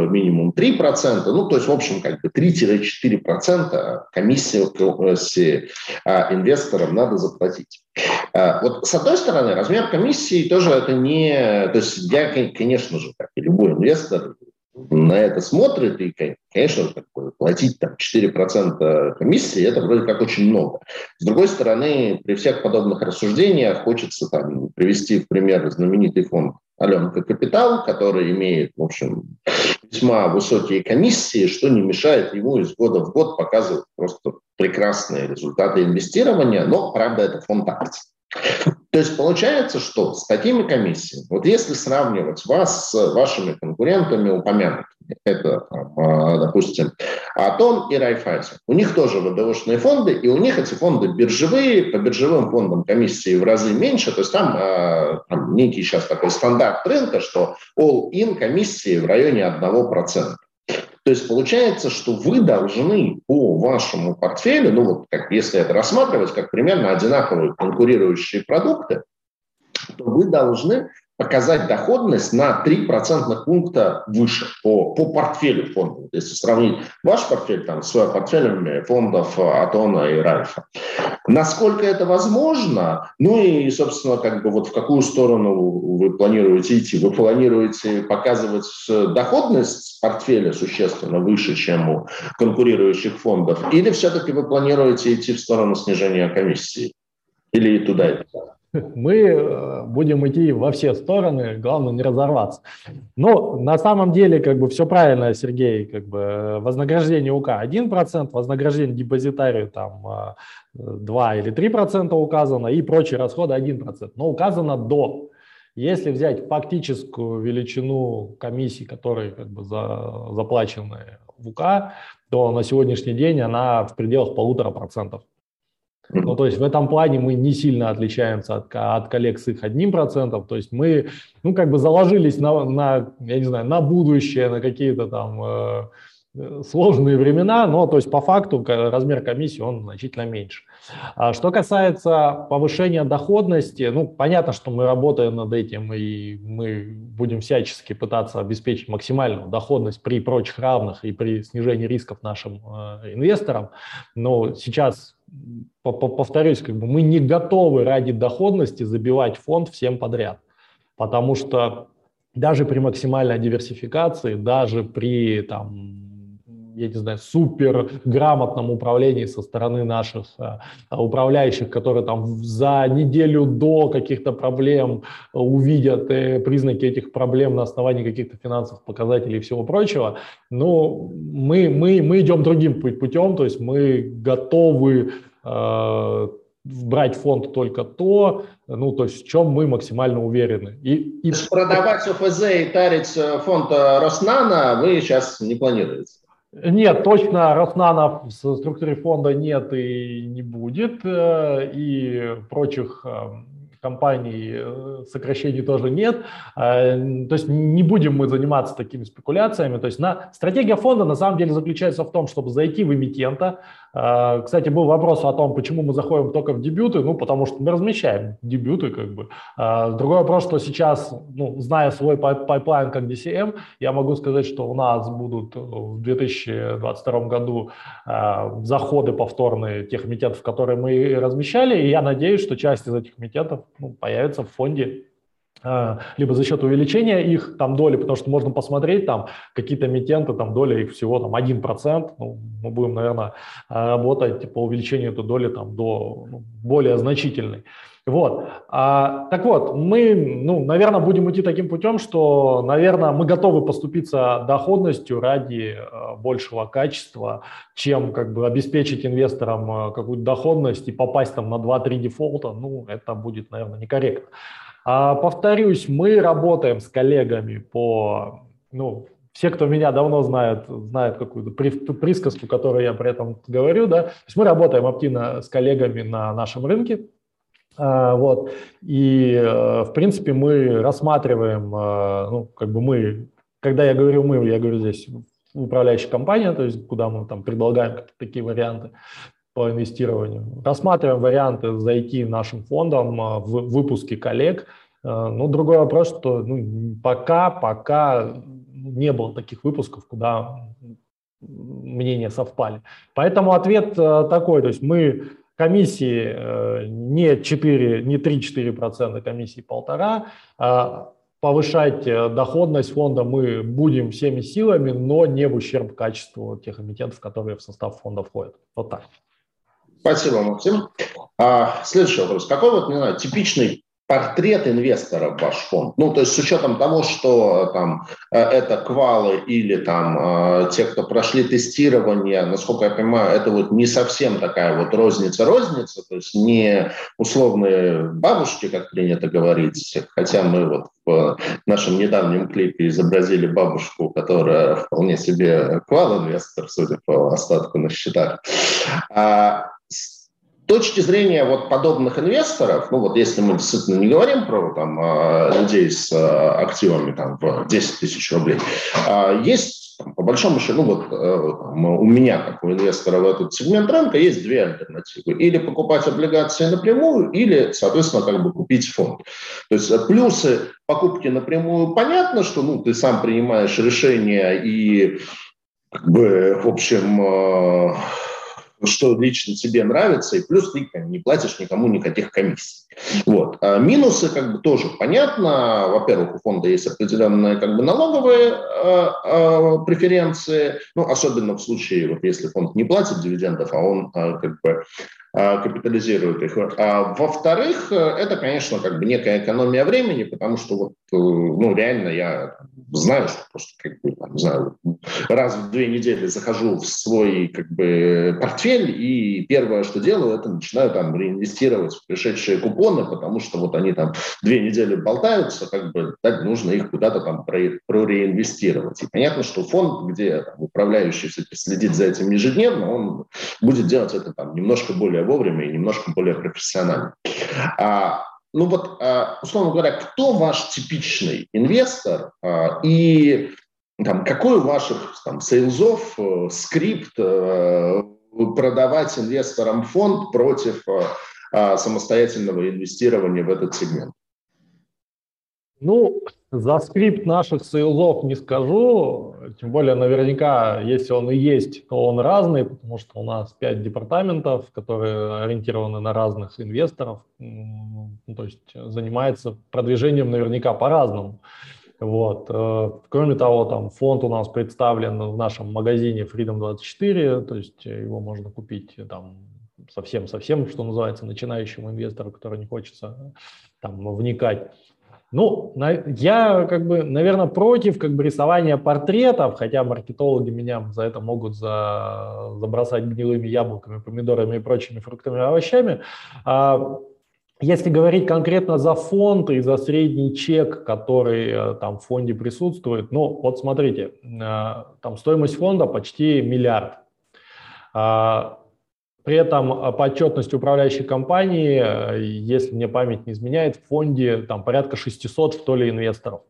минимум 3%, ну то есть в общем как бы 3-4% комиссии э, инвесторам надо заплатить. Э, вот с одной стороны размер комиссии тоже это не... То есть я, конечно же, как и любой инвестор, на это смотрит, и, конечно, платить там, 4% комиссии, это вроде как очень много. С другой стороны, при всех подобных рассуждениях хочется там, привести в пример знаменитый фонд Аленка Капитал, который имеет, в общем, весьма высокие комиссии, что не мешает ему из года в год показывать просто прекрасные результаты инвестирования, но, правда, это фонд акций. То есть получается, что с такими комиссиями, вот если сравнивать вас с вашими конкурентами упомянутыми, это, а, допустим, Атон и Райфайзен, у них тоже ВДОшные фонды, и у них эти фонды биржевые, по биржевым фондам комиссии в разы меньше, то есть там, а, там некий сейчас такой стандарт рынка, что all-in комиссии в районе 1%. То есть получается, что вы должны по вашему портфелю, ну вот как если это рассматривать как примерно одинаковые конкурирующие продукты, то вы должны показать доходность на 3 процентных пункта выше по, по портфелю фондов. Если сравнить ваш портфель там, с портфелями фондов Атона и Ральфа. Насколько это возможно? Ну и, собственно, как бы вот в какую сторону вы планируете идти? Вы планируете показывать доходность портфеля существенно выше, чем у конкурирующих фондов? Или все-таки вы планируете идти в сторону снижения комиссии? Или и туда, и туда? Мы э, будем идти во все стороны, главное не разорваться. Но на самом деле как бы все правильно, Сергей, как бы вознаграждение УК 1%, вознаграждение депозитарию там 2 э, или 3% указано и прочие расходы 1%, но указано до. Если взять фактическую величину комиссий, которые как бы за, заплачены в УК, то на сегодняшний день она в пределах полутора процентов. Ну, то есть в этом плане мы не сильно отличаемся от, от коллег с их одним процентом. То есть мы, ну, как бы заложились на, на я не знаю, на будущее, на какие-то там э, э сложные времена, но то есть по факту размер комиссии он значительно меньше. А что касается повышения доходности, ну, понятно, что мы работаем над этим, и мы будем всячески пытаться обеспечить максимальную доходность при прочих равных и при снижении рисков нашим э, инвесторам. Но сейчас повторюсь, как бы мы не готовы ради доходности забивать фонд всем подряд, потому что даже при максимальной диверсификации, даже при там, я не знаю, супер грамотном управлении со стороны наших э, управляющих, которые там за неделю до каких-то проблем увидят э, признаки этих проблем на основании каких-то финансовых показателей и всего прочего, ну, мы, мы, мы идем другим путем, то есть мы готовы Э, брать фонд только то, ну, то есть в чем мы максимально уверены. И, и... Продавать ОФЗ и тарить э, фонд э, Роснана вы сейчас не планируете? Нет, точно Роснана в структуре фонда нет и не будет, и прочих компаний сокращений тоже нет. То есть не будем мы заниматься такими спекуляциями. То есть на, стратегия фонда на самом деле заключается в том, чтобы зайти в эмитента, кстати, был вопрос о том, почему мы заходим только в дебюты. Ну, потому что мы размещаем дебюты, как бы. А, другой вопрос, что сейчас, ну, зная свой pipeline как DCM, я могу сказать, что у нас будут в 2022 году а, заходы повторные тех эмитентов, которые мы размещали, и я надеюсь, что часть из этих эмитентов ну, появится в фонде а, либо за счет увеличения их там доли, потому что можно посмотреть, там какие-то эмитенты, там доля их всего там 1%, ну, мы будем, наверное, работать по увеличению этой доли там до ну, более значительной. Вот. А, так вот, мы, ну, наверное, будем идти таким путем, что, наверное, мы готовы поступиться доходностью ради э, большего качества, чем как бы обеспечить инвесторам э, какую-то доходность и попасть там на 2-3 дефолта. Ну, это будет, наверное, некорректно. А, повторюсь, мы работаем с коллегами по, ну, все, кто меня давно знает, знают какую-то присказку, которую я при этом говорю, да. То есть мы работаем активно с коллегами на нашем рынке, а, вот. И, э, в принципе, мы рассматриваем, э, ну, как бы мы, когда я говорю мы, я говорю здесь управляющая компания, то есть куда мы там предлагаем такие варианты по инвестированию. Рассматриваем варианты зайти нашим фондом э, в выпуске коллег. Ну, другой вопрос, что ну, пока, пока не было таких выпусков, куда мнения совпали. Поэтому ответ такой, то есть мы комиссии э, не 4, не 3-4%, комиссии полтора. А повышать э, доходность фонда мы будем всеми силами, но не в ущерб качеству тех эмитентов, которые в состав фонда входят. Вот так. Спасибо, Максим. А, следующий вопрос. Какой вот, не знаю, типичный портрет инвестора в ваш фонд. Ну, то есть с учетом того, что там э, это квалы или там э, те, кто прошли тестирование, насколько я понимаю, это вот не совсем такая вот розница-розница, то есть не условные бабушки, как принято говорить, хотя мы вот в нашем недавнем клипе изобразили бабушку, которая вполне себе квал-инвестор, судя по остатку на счетах. А точки зрения вот подобных инвесторов, ну вот если мы действительно не говорим про там, а, людей с а, активами там, в 10 тысяч рублей, а, есть по большому счету, ну вот там, у меня, как у инвестора в этот сегмент рынка, есть две альтернативы. Или покупать облигации напрямую, или, соответственно, как бы купить фонд. То есть плюсы покупки напрямую понятно, что ну, ты сам принимаешь решение и как бы, в общем, что лично тебе нравится, и плюс ты не платишь никому никаких комиссий. Вот. А минусы как бы тоже понятно. Во-первых, у фонда есть определенные как бы налоговые э, э, преференции, ну, особенно в случае, вот, если фонд не платит дивидендов, а он э, как бы э, капитализирует их. А, во-вторых, это, конечно, как бы некая экономия времени, потому что вот, э, ну, реально я знаю, что просто как бы, там, не знаю, раз в две недели захожу в свой как бы портфель, и первое, что делаю, это начинаю там реинвестировать в пришедшие купоны, потому что вот они там две недели болтаются, как бы так нужно их куда-то там прореинвестировать. И понятно, что фонд, где там, управляющий все-таки следит за этим ежедневно, он будет делать это там немножко более вовремя и немножко более профессионально. А ну вот, а, условно говоря, кто ваш типичный инвестор а, и там, какой у ваших там, sales ов э, скрипт э, продавать инвесторам фонд против э, самостоятельного инвестирования в этот сегмент? Ну, за скрипт наших sales ов не скажу, тем более наверняка, если он и есть, то он разный, потому что у нас пять департаментов, которые ориентированы на разных инвесторов, то есть занимается продвижением наверняка по-разному. Вот. Э, кроме того, там фонд у нас представлен в нашем магазине Freedom24, то есть его можно купить там совсем-совсем, что называется, начинающему инвестору, который не хочется там вникать. Ну, я как бы, наверное, против как бы рисования портретов, хотя маркетологи меня за это могут за, забросать гнилыми яблоками, помидорами и прочими фруктами и овощами. А, если говорить конкретно за фонд и за средний чек, который э, там в фонде присутствует, ну вот смотрите, э, там стоимость фонда почти миллиард. При этом э, по отчетности управляющей компании, э, если мне память не изменяет, в фонде там порядка 600 в то ли инвесторов.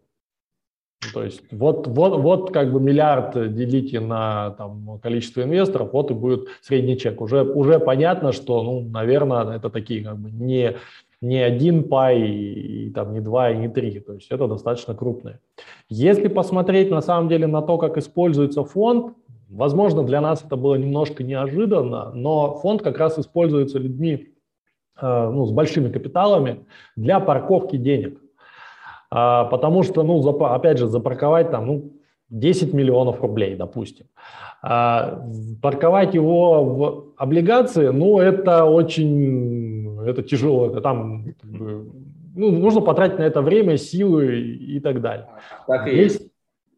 То есть вот, вот, вот как бы миллиард делите на там, количество инвесторов, вот и будет средний чек. Уже, уже понятно, что, ну, наверное, это такие как бы не, не один пай, и, там, не два, и не три. То есть это достаточно крупные. Если посмотреть на самом деле на то, как используется фонд, Возможно, для нас это было немножко неожиданно, но фонд как раз используется людьми э, ну, с большими капиталами для парковки денег. А, потому что, ну, опять же, запарковать там ну, 10 миллионов рублей, допустим. А, парковать его в облигации, ну, это очень это тяжело, это там ну, нужно потратить на это время, силы и так далее. Так и есть.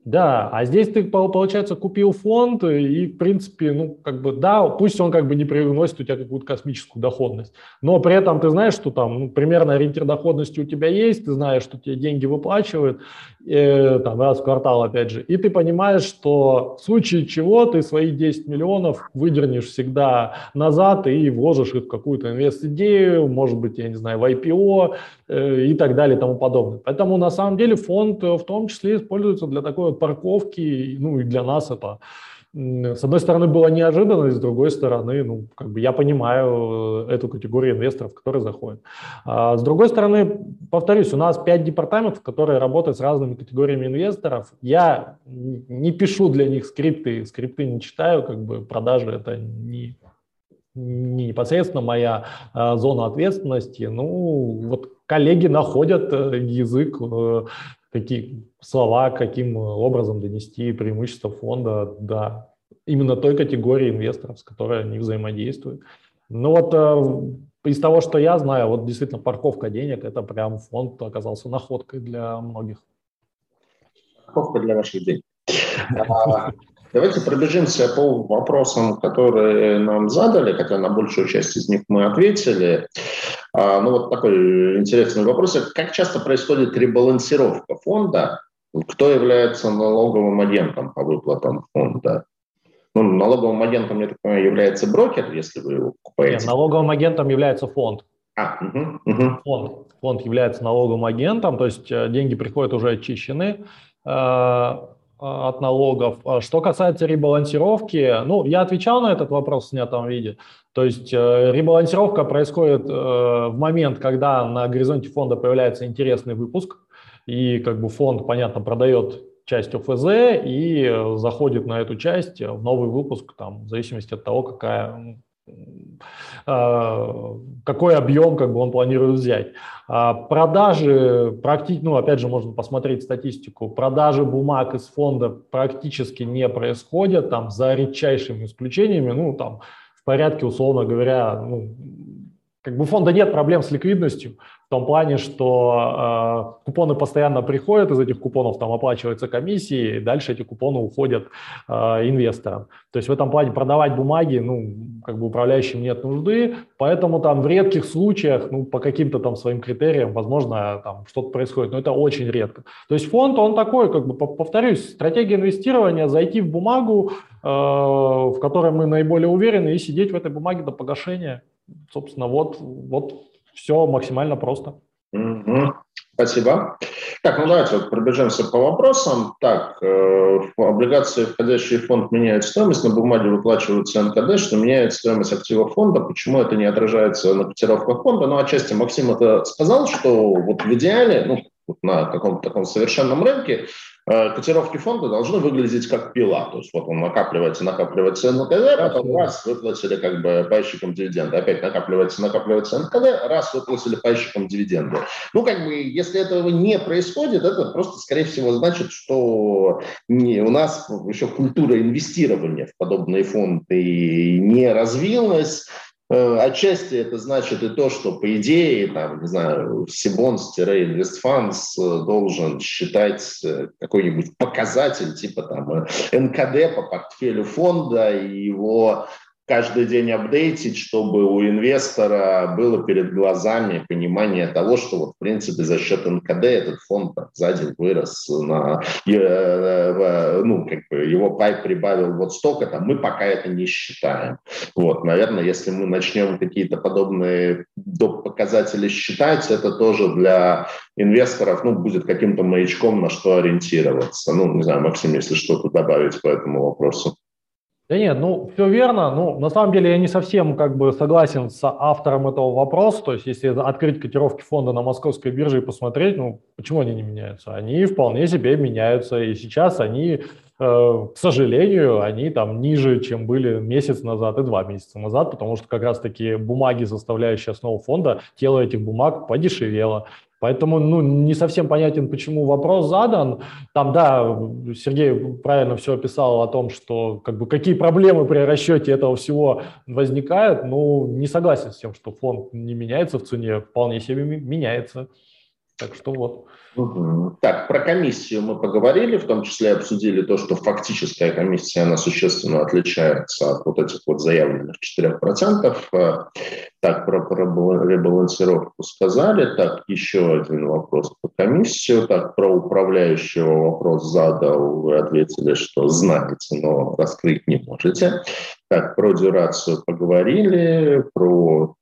Да, а здесь ты, получается, купил фонд, и, в принципе, ну, как бы, да, пусть он как бы не приносит у тебя какую-то космическую доходность, но при этом ты знаешь, что там ну, примерно ориентир доходности у тебя есть, ты знаешь, что тебе деньги выплачивают, э, там, раз в квартал, опять же, и ты понимаешь, что в случае чего ты свои 10 миллионов выдернешь всегда назад и вложишь их в какую-то инвест-идею, может быть, я не знаю, в IPO э, и так далее и тому подобное. Поэтому, на самом деле, фонд в том числе используется для такой парковки, ну и для нас это с одной стороны, было неожиданно, с другой стороны, ну, как бы я понимаю э, эту категорию инвесторов, которые заходят. А с другой стороны, повторюсь, у нас пять департаментов, которые работают с разными категориями инвесторов. Я не пишу для них скрипты, скрипты не читаю, как бы продажи это не, не непосредственно моя а, зона ответственности. Ну, вот коллеги находят э, язык э, какие слова, каким образом донести преимущество фонда до именно той категории инвесторов, с которой они взаимодействуют. Ну вот э, из того, что я знаю, вот действительно парковка денег, это прям фонд оказался находкой для многих. Парковка для ваших денег. А, давайте пробежимся по вопросам, которые нам задали, хотя на большую часть из них мы ответили. А, ну вот такой интересный вопрос. Как часто происходит ребалансировка фонда? Кто является налоговым агентом по выплатам фонда? Ну, налоговым агентом, я так понимаю, является брокер, если вы его покупаете? Нет, налоговым агентом является фонд. А, угу, угу. Фонд. Фонд является налоговым агентом, то есть э, деньги приходят уже очищены э, от налогов. А что касается ребалансировки, ну, я отвечал на этот вопрос в снятом виде. То есть э, ребалансировка происходит э, в момент, когда на горизонте фонда появляется интересный выпуск, и как бы фонд, понятно, продает часть ОФЗ и э, заходит на эту часть в новый выпуск, там, в зависимости от того, какая, какой объем как бы, он планирует взять. А продажи, практи... ну, опять же, можно посмотреть статистику, продажи бумаг из фонда практически не происходят, там, за редчайшими исключениями, ну, там, порядке, условно говоря, ну, как бы у фонда нет проблем с ликвидностью, в том плане, что э, купоны постоянно приходят, из этих купонов там оплачиваются комиссии, и дальше эти купоны уходят э, инвесторам. То есть в этом плане продавать бумаги, ну, как бы управляющим нет нужды, поэтому там в редких случаях, ну, по каким-то там своим критериям, возможно, там что-то происходит, но это очень редко. То есть фонд, он такой, как бы, повторюсь, стратегия инвестирования, зайти в бумагу, э, в которой мы наиболее уверены, и сидеть в этой бумаге до погашения. Собственно, вот, вот все максимально просто. Угу. Спасибо. Так, ну давайте вот пробежимся по вопросам. Так, э, облигации, входящие в фонд, меняют стоимость, на бумаге выплачиваются НКД, что меняет стоимость активов фонда. Почему это не отражается на котировках фонда? Ну, отчасти Максим это сказал, что вот в идеале, ну, вот на каком-то таком совершенном рынке котировки фонда должны выглядеть как пила. То есть вот он накапливается, накапливается НКД, потом раз выплатили как бы пайщикам дивиденды, опять накапливается, накапливается НКД, раз выплатили пайщикам дивиденды. Ну, как бы, если этого не происходит, это просто, скорее всего, значит, что не, у нас еще культура инвестирования в подобные фонды не развилась, Э, отчасти это значит и то, что по идее, там, не знаю, Cbonds Investfunds э, должен считать э, какой-нибудь показатель типа там НКД по портфелю фонда и его каждый день апдейтить, чтобы у инвестора было перед глазами понимание того, что вот в принципе за счет НКД этот фонд там, за день вырос на, э, ну, как бы его пай прибавил вот столько, там мы пока это не считаем. Вот, наверное, если мы начнем какие-то подобные доп. показатели считать, это тоже для инвесторов ну, будет каким-то маячком, на что ориентироваться. Ну, не знаю, Максим, если что-то добавить по этому вопросу. Да нет, ну все верно. Ну, на самом деле я не совсем как бы согласен с автором этого вопроса. То есть, если открыть котировки фонда на московской бирже и посмотреть, ну почему они не меняются? Они вполне себе меняются. И сейчас они, э, к сожалению, они там ниже, чем были месяц назад и два месяца назад, потому что как раз таки бумаги, составляющие основу фонда, тело этих бумаг подешевело. Поэтому ну, не совсем понятен, почему вопрос задан. Там, да, Сергей правильно все описал о том, что как бы, какие проблемы при расчете этого всего возникают. Ну, не согласен с тем, что фонд не меняется в цене, вполне себе меняется. Так что вот. Так, про комиссию мы поговорили, в том числе обсудили то, что фактическая комиссия, она существенно отличается от вот этих вот заявленных 4%. Э, так, про, про ребалансировку сказали. Так, еще один вопрос по комиссию. Так, про управляющего вопрос задал. Вы ответили, что знаете, но раскрыть не можете. Так, про дюрацию поговорили, про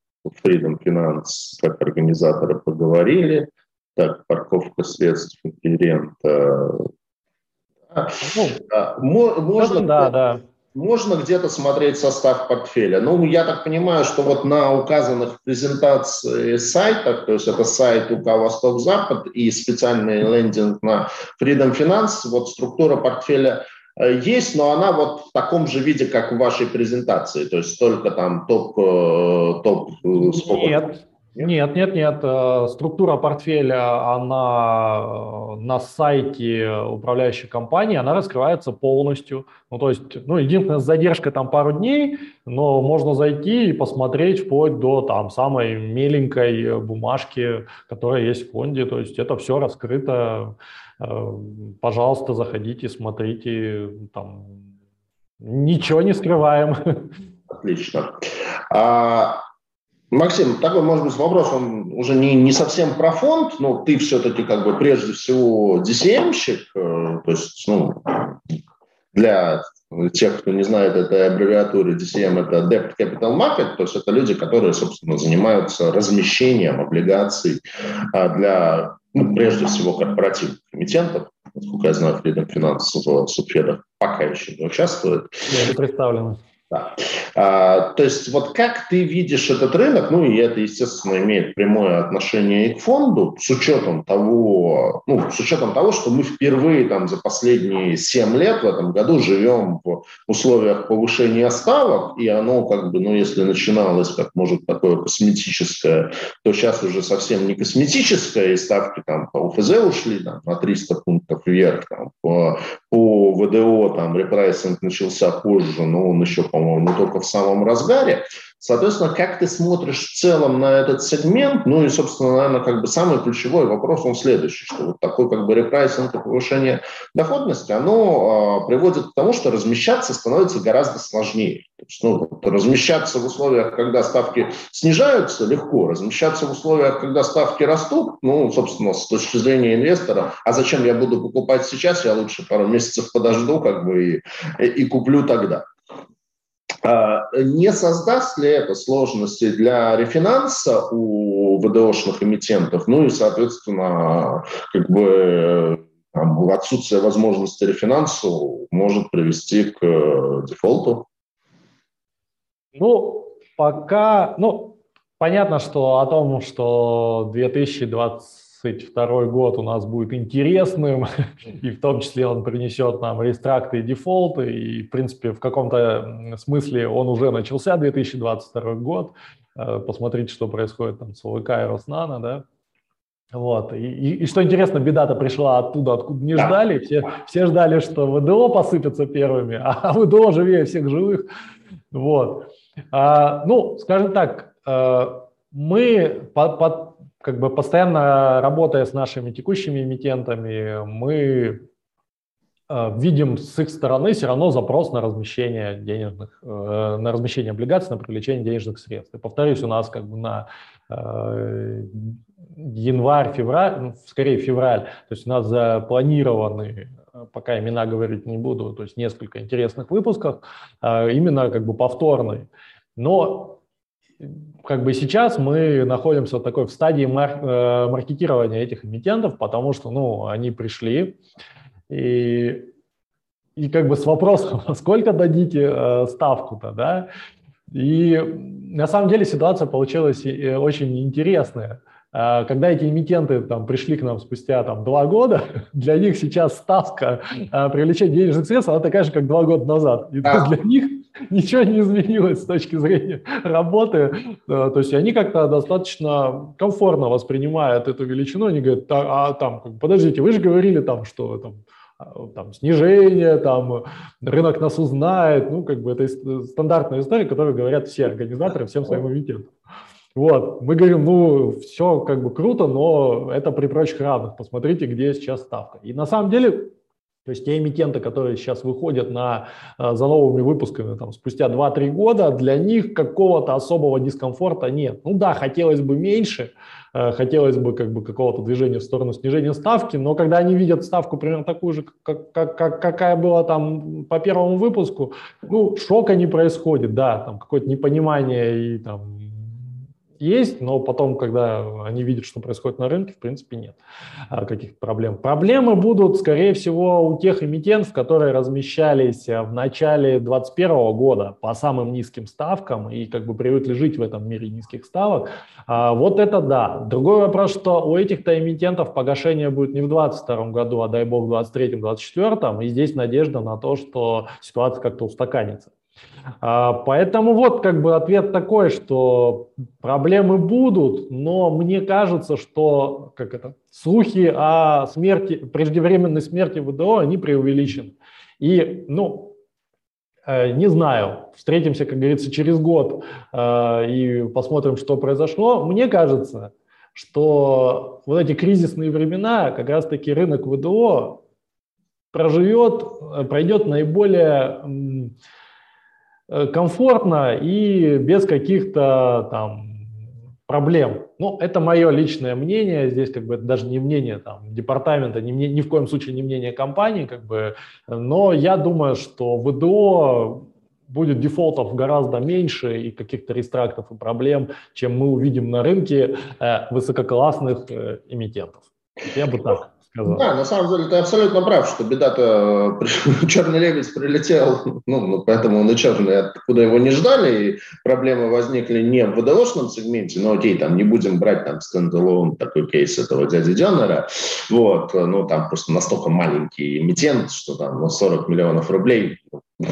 Freedom Finance как организаторы поговорили. Так, парковка средств конкурента. Ну, а, можно, да, да. можно где-то смотреть состав портфеля. Ну, я так понимаю, что вот на указанных презентации сайтах, то есть это сайт УК Восток-Запад и специальный лендинг на Freedom Finance, вот структура портфеля э, есть, но она вот в таком же виде, как в вашей презентации, то есть только там топ, э, топ э, сколько? Нет, нет, нет, нет. Э, структура портфеля, она э, на сайте управляющей компании, она раскрывается полностью. Ну, то есть, ну, единственная задержка там пару дней, но можно зайти и посмотреть вплоть до там самой меленькой бумажки, которая есть в фонде. То есть это все раскрыто. Э, пожалуйста, заходите, смотрите. Там ничего не скрываем. Отлично. А Максим, такой, может быть, вопрос, он уже не, не совсем про фонд, но ты все-таки как бы прежде всего DCM-щик, э, то есть, ну, для тех, кто не знает этой аббревиатуры, DCM – это Debt Capital Market, то есть это люди, которые, собственно, занимаются размещением облигаций а, для, ну, прежде всего, корпоративных эмитентов. Насколько я знаю, Freedom Finance в субфедах пока еще не участвует. Не представлено. Да. А, то есть вот как ты видишь этот рынок, ну и это, естественно, имеет прямое отношение и к фонду, с учетом того, ну, с учетом того, что мы впервые там за последние 7 лет в этом году живем в условиях повышения ставок, и оно как бы, ну, если начиналось как, может, такое косметическое, то сейчас уже совсем не косметическое, и ставки там по ОФЗ ушли там, на 300 пунктов вверх, там, по, по ВДО там repricing начался позже, но он еще по-моему, только в самом разгаре. Соответственно, как ты смотришь в целом на этот сегмент? Ну и, собственно, наверное, как бы самый ключевой вопрос, он следующий, что вот такой как бы repricing и повышение доходности, оно э, приводит к тому, что размещаться становится гораздо сложнее. То есть, ну, размещаться в условиях, когда ставки снижаются, легко. Размещаться в условиях, когда ставки растут, ну, собственно, с точки зрения инвестора, а зачем я буду покупать сейчас, я лучше пару месяцев подожду как бы и, и куплю тогда. А, не создаст ли это сложности для рефинанса у ВДОшных эмитентов? Ну и, соответственно, как бы там, отсутствие возможности рефинансу может привести к дефолту? Ну, пока, ну, понятно, что о том, что 2020 2022 год у нас будет интересным, [LAUGHS] и в том числе он принесет нам рестракты и дефолты, и, в принципе, в каком-то смысле он уже начался, 2022 год. Э, посмотрите, что происходит там с ОВК и Роснано, да. Вот. И, и, и что интересно, беда-то пришла оттуда, откуда не ждали. Все, все ждали, что ВДО посыпятся первыми, [LAUGHS] а ВДО живее всех живых. Вот. А, ну, скажем так, э, мы под, под как бы постоянно работая с нашими текущими эмитентами, мы э, видим с их стороны все равно запрос на размещение денежных, э, на размещение облигаций, на привлечение денежных средств. И повторюсь, у нас как бы на э, январь, февраль, ну, скорее февраль, то есть у нас запланированы пока имена говорить не буду, то есть несколько интересных выпусков, именно как бы повторные. Но как бы сейчас мы находимся в такой в стадии мар- э, маркетирования этих эмитентов, потому что, ну, они пришли и и как бы с вопросом, [LAUGHS] сколько дадите э, ставку-то, да? И на самом деле ситуация получилась э, очень интересная. Э, когда эти эмитенты там, пришли к нам спустя там, два года, [LAUGHS] для них сейчас ставка привлечения денежных средств, она такая же, как два года назад. И для них ничего не изменилось с точки зрения работы. То есть они как-то достаточно комфортно воспринимают эту величину. Они говорят, а, там, подождите, вы же говорили там, что там, а, там, снижение, там, рынок нас узнает. Ну, как бы это стандартная история, которую говорят все организаторы всем своим эмитентам. Вот, мы говорим, ну, все как бы круто, но это при прочих равных. Посмотрите, где сейчас ставка. И на самом деле то есть те эмитенты, которые сейчас выходят на, э, за новыми выпусками там, спустя 2-3 года, для них какого-то особого дискомфорта нет. Ну да, хотелось бы меньше, э, хотелось бы как бы какого-то движения в сторону снижения ставки, но когда они видят ставку примерно такую же, как, как, как, какая была там по первому выпуску, ну, шока не происходит, да, там какое-то непонимание и там есть, но потом, когда они видят, что происходит на рынке, в принципе, нет а, каких-то проблем. Проблемы будут, скорее всего, у тех эмитентов, которые размещались в начале 2021 года по самым низким ставкам и как бы привыкли жить в этом мире низких ставок. А, вот это да. Другой вопрос, что у этих-то эмитентов погашение будет не в 2022 году, а дай бог в 2023-2024, и здесь надежда на то, что ситуация как-то устаканится. А, поэтому вот как бы ответ такой, что проблемы будут, но мне кажется, что как это, слухи о смерти, преждевременной смерти ВДО, они преувеличены. И, ну, э, не знаю, встретимся, как говорится, через год э, и посмотрим, что произошло. Мне кажется, что вот эти кризисные времена, как раз-таки рынок ВДО проживет, э, пройдет наиболее комфортно и без каких-то там проблем. Ну, это мое личное мнение, здесь как бы это даже не мнение там, департамента, ни, ни в коем случае не мнение компании, как бы, но я думаю, что ВДО будет дефолтов гораздо меньше и каких-то рестрактов и проблем, чем мы увидим на рынке э, высококлассных э, эмитентов. Я бы так сказал. Да, на самом деле ты абсолютно прав, что беда-то [LAUGHS] черный лебедь прилетел, ну, ну, поэтому он и черный, откуда его не ждали, и проблемы возникли не в ВДОшном сегменте, но окей, там не будем брать там стендалон такой кейс этого дяди Деннера, вот, ну, там просто настолько маленький эмитент, что там ну, 40 миллионов рублей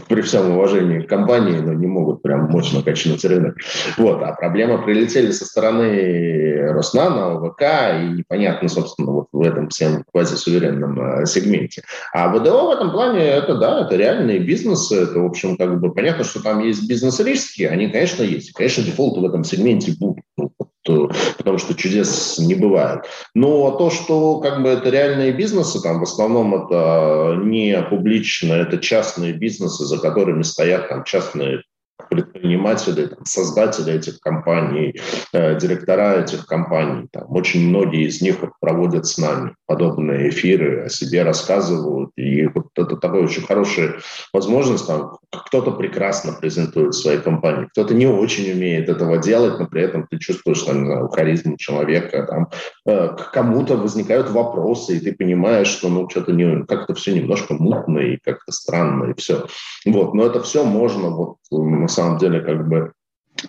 при всем уважении к компании, но не могут прям мощно качнуть рынок. Вот. А проблемы прилетели со стороны Роснана, ОВК, и непонятно, собственно, вот в этом всем квазисуверенном э, сегменте. А ВДО в этом плане, это да, это реальные бизнесы, это, в общем, как бы понятно, что там есть бизнес-риски, они, конечно, есть. Конечно, дефолты в этом сегменте будут. Ну, потому что чудес не бывает. Но то, что как бы это реальные бизнесы, там в основном это не публично, это частные бизнесы, за которыми стоят там частные предприниматели, там, создатели этих компаний, э, директора этих компаний. Там, очень многие из них проводят с нами подобные эфиры, о себе рассказывают. И вот это такая очень хорошая возможность. Там, кто-то прекрасно презентует свои компании, кто-то не очень умеет этого делать, но при этом ты чувствуешь там, знаю, харизму человека. Там, э, к кому-то возникают вопросы, и ты понимаешь, что ну, что-то не, как-то все немножко мутно и как-то странно, и все. Вот. Но это все можно вот, на самом деле как бы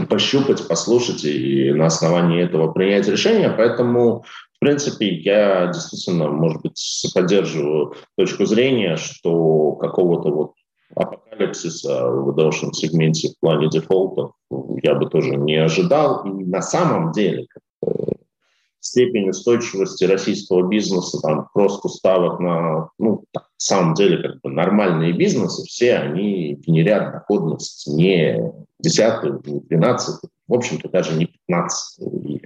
пощупать, послушать и на основании этого принять решение. Поэтому, в принципе, я действительно, может быть, поддерживаю точку зрения, что какого-то вот апокалипсиса в выдавшем сегменте в плане дефолтов я бы тоже не ожидал. И на самом деле степень устойчивости российского бизнеса, там, просто ставок на, ну, на самом деле, как бы нормальные бизнесы, все они генерят доходность не 10 не 12 в общем-то, даже не 15 И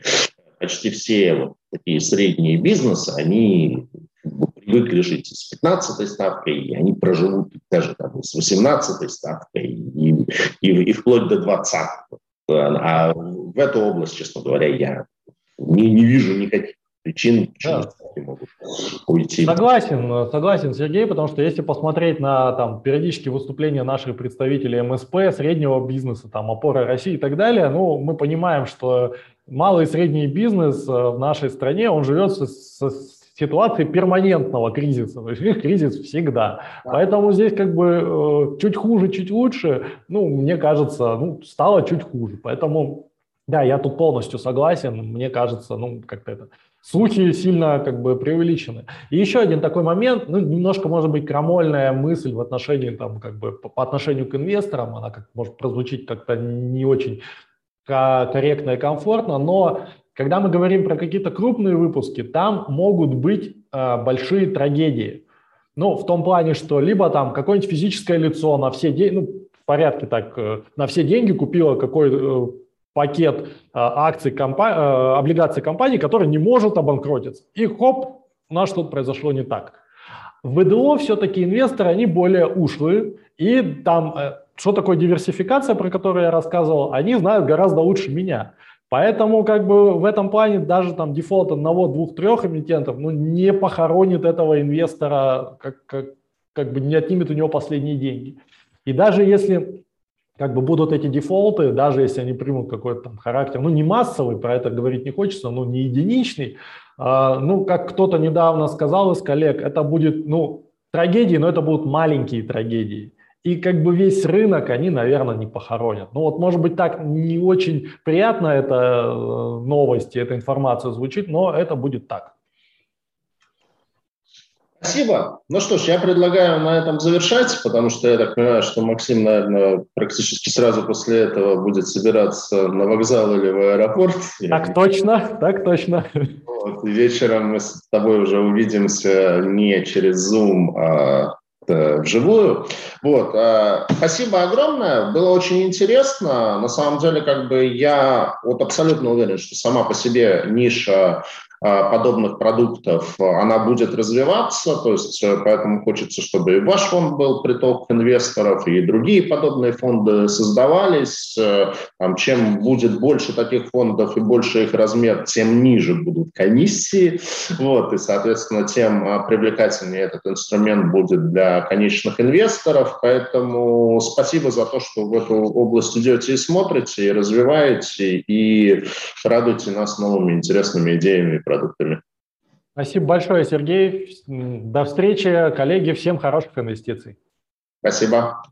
почти все вот такие средние бизнесы, они привыкли жить с 15 ставкой, и они проживут даже там, с 18 ставкой и, и, и вплоть до 20. А в эту область, честно говоря, я не, не вижу никаких причин, почему да. могут уйти. Согласен, согласен, Сергей, потому что если посмотреть на там, периодические выступления наших представителей МСП, среднего бизнеса, там, опора России и так далее, ну, мы понимаем, что малый и средний бизнес э, в нашей стране, он живет с, с ситуации перманентного кризиса, то есть их кризис всегда. Да. Поэтому здесь как бы э, чуть хуже, чуть лучше, ну, мне кажется, ну, стало чуть хуже. Поэтому Да, я тут полностью согласен. Мне кажется, ну, как-то это слухи сильно как бы преувеличены. И еще один такой момент, ну, немножко, может быть, крамольная мысль в отношении, там, как бы, по, по отношению к инвесторам, она как может прозвучить как-то не очень корректно и комфортно, но когда мы говорим про какие-то крупные выпуски, там могут быть э, большие трагедии. Ну, в том плане, что либо там какое-нибудь физическое лицо на все деньги, ну, в порядке так, э, на все деньги купило какой э, пакет э, акций, компа- э, облигаций компании, который не может обанкротиться. И хоп, у нас что-то произошло не так. В ВДО все-таки инвесторы, они более ушлые, и там, э, что такое диверсификация, про которую я рассказывал, они знают гораздо лучше меня. Поэтому как бы в этом плане даже там дефолт одного, двух, трех эмитентов ну, не похоронит этого инвестора, как, как, как бы не отнимет у него последние деньги. И даже если как бы будут эти дефолты, даже если они примут какой-то там характер, ну не массовый, про это говорить не хочется, но не единичный, а, ну как кто-то недавно сказал из коллег, это будет, ну, трагедии, но это будут маленькие трагедии и как бы весь рынок они, наверное, не похоронят. Ну вот, может быть, так не очень приятно эта э, новость, эта информация звучит, но это будет так. Спасибо. Ну что ж, я предлагаю на этом завершать, потому что я так понимаю, что Максим, наверное, практически сразу после этого будет собираться на вокзал или в аэропорт. Так точно, так точно. Вот, и вечером мы с тобой уже увидимся не через Zoom, а Э, вживую. Вот. Э, спасибо огромное, было очень интересно. На самом деле, как бы я вот абсолютно уверен, что сама по себе ниша а, подобных продуктов, она будет развиваться, то есть э, поэтому хочется, чтобы и ваш фонд был приток инвесторов, и другие подобные фонды создавались. Э, там, чем будет больше таких фондов и больше их размер, тем ниже будут комиссии, вот, и, соответственно, тем привлекательнее этот инструмент будет для конечных инвесторов, поэтому спасибо за то, что в эту область идете и смотрите, и развиваете, и радуете нас новыми интересными идеями продуктами. Спасибо большое, Сергей. До встречи, коллеги. Всем хороших инвестиций. Спасибо.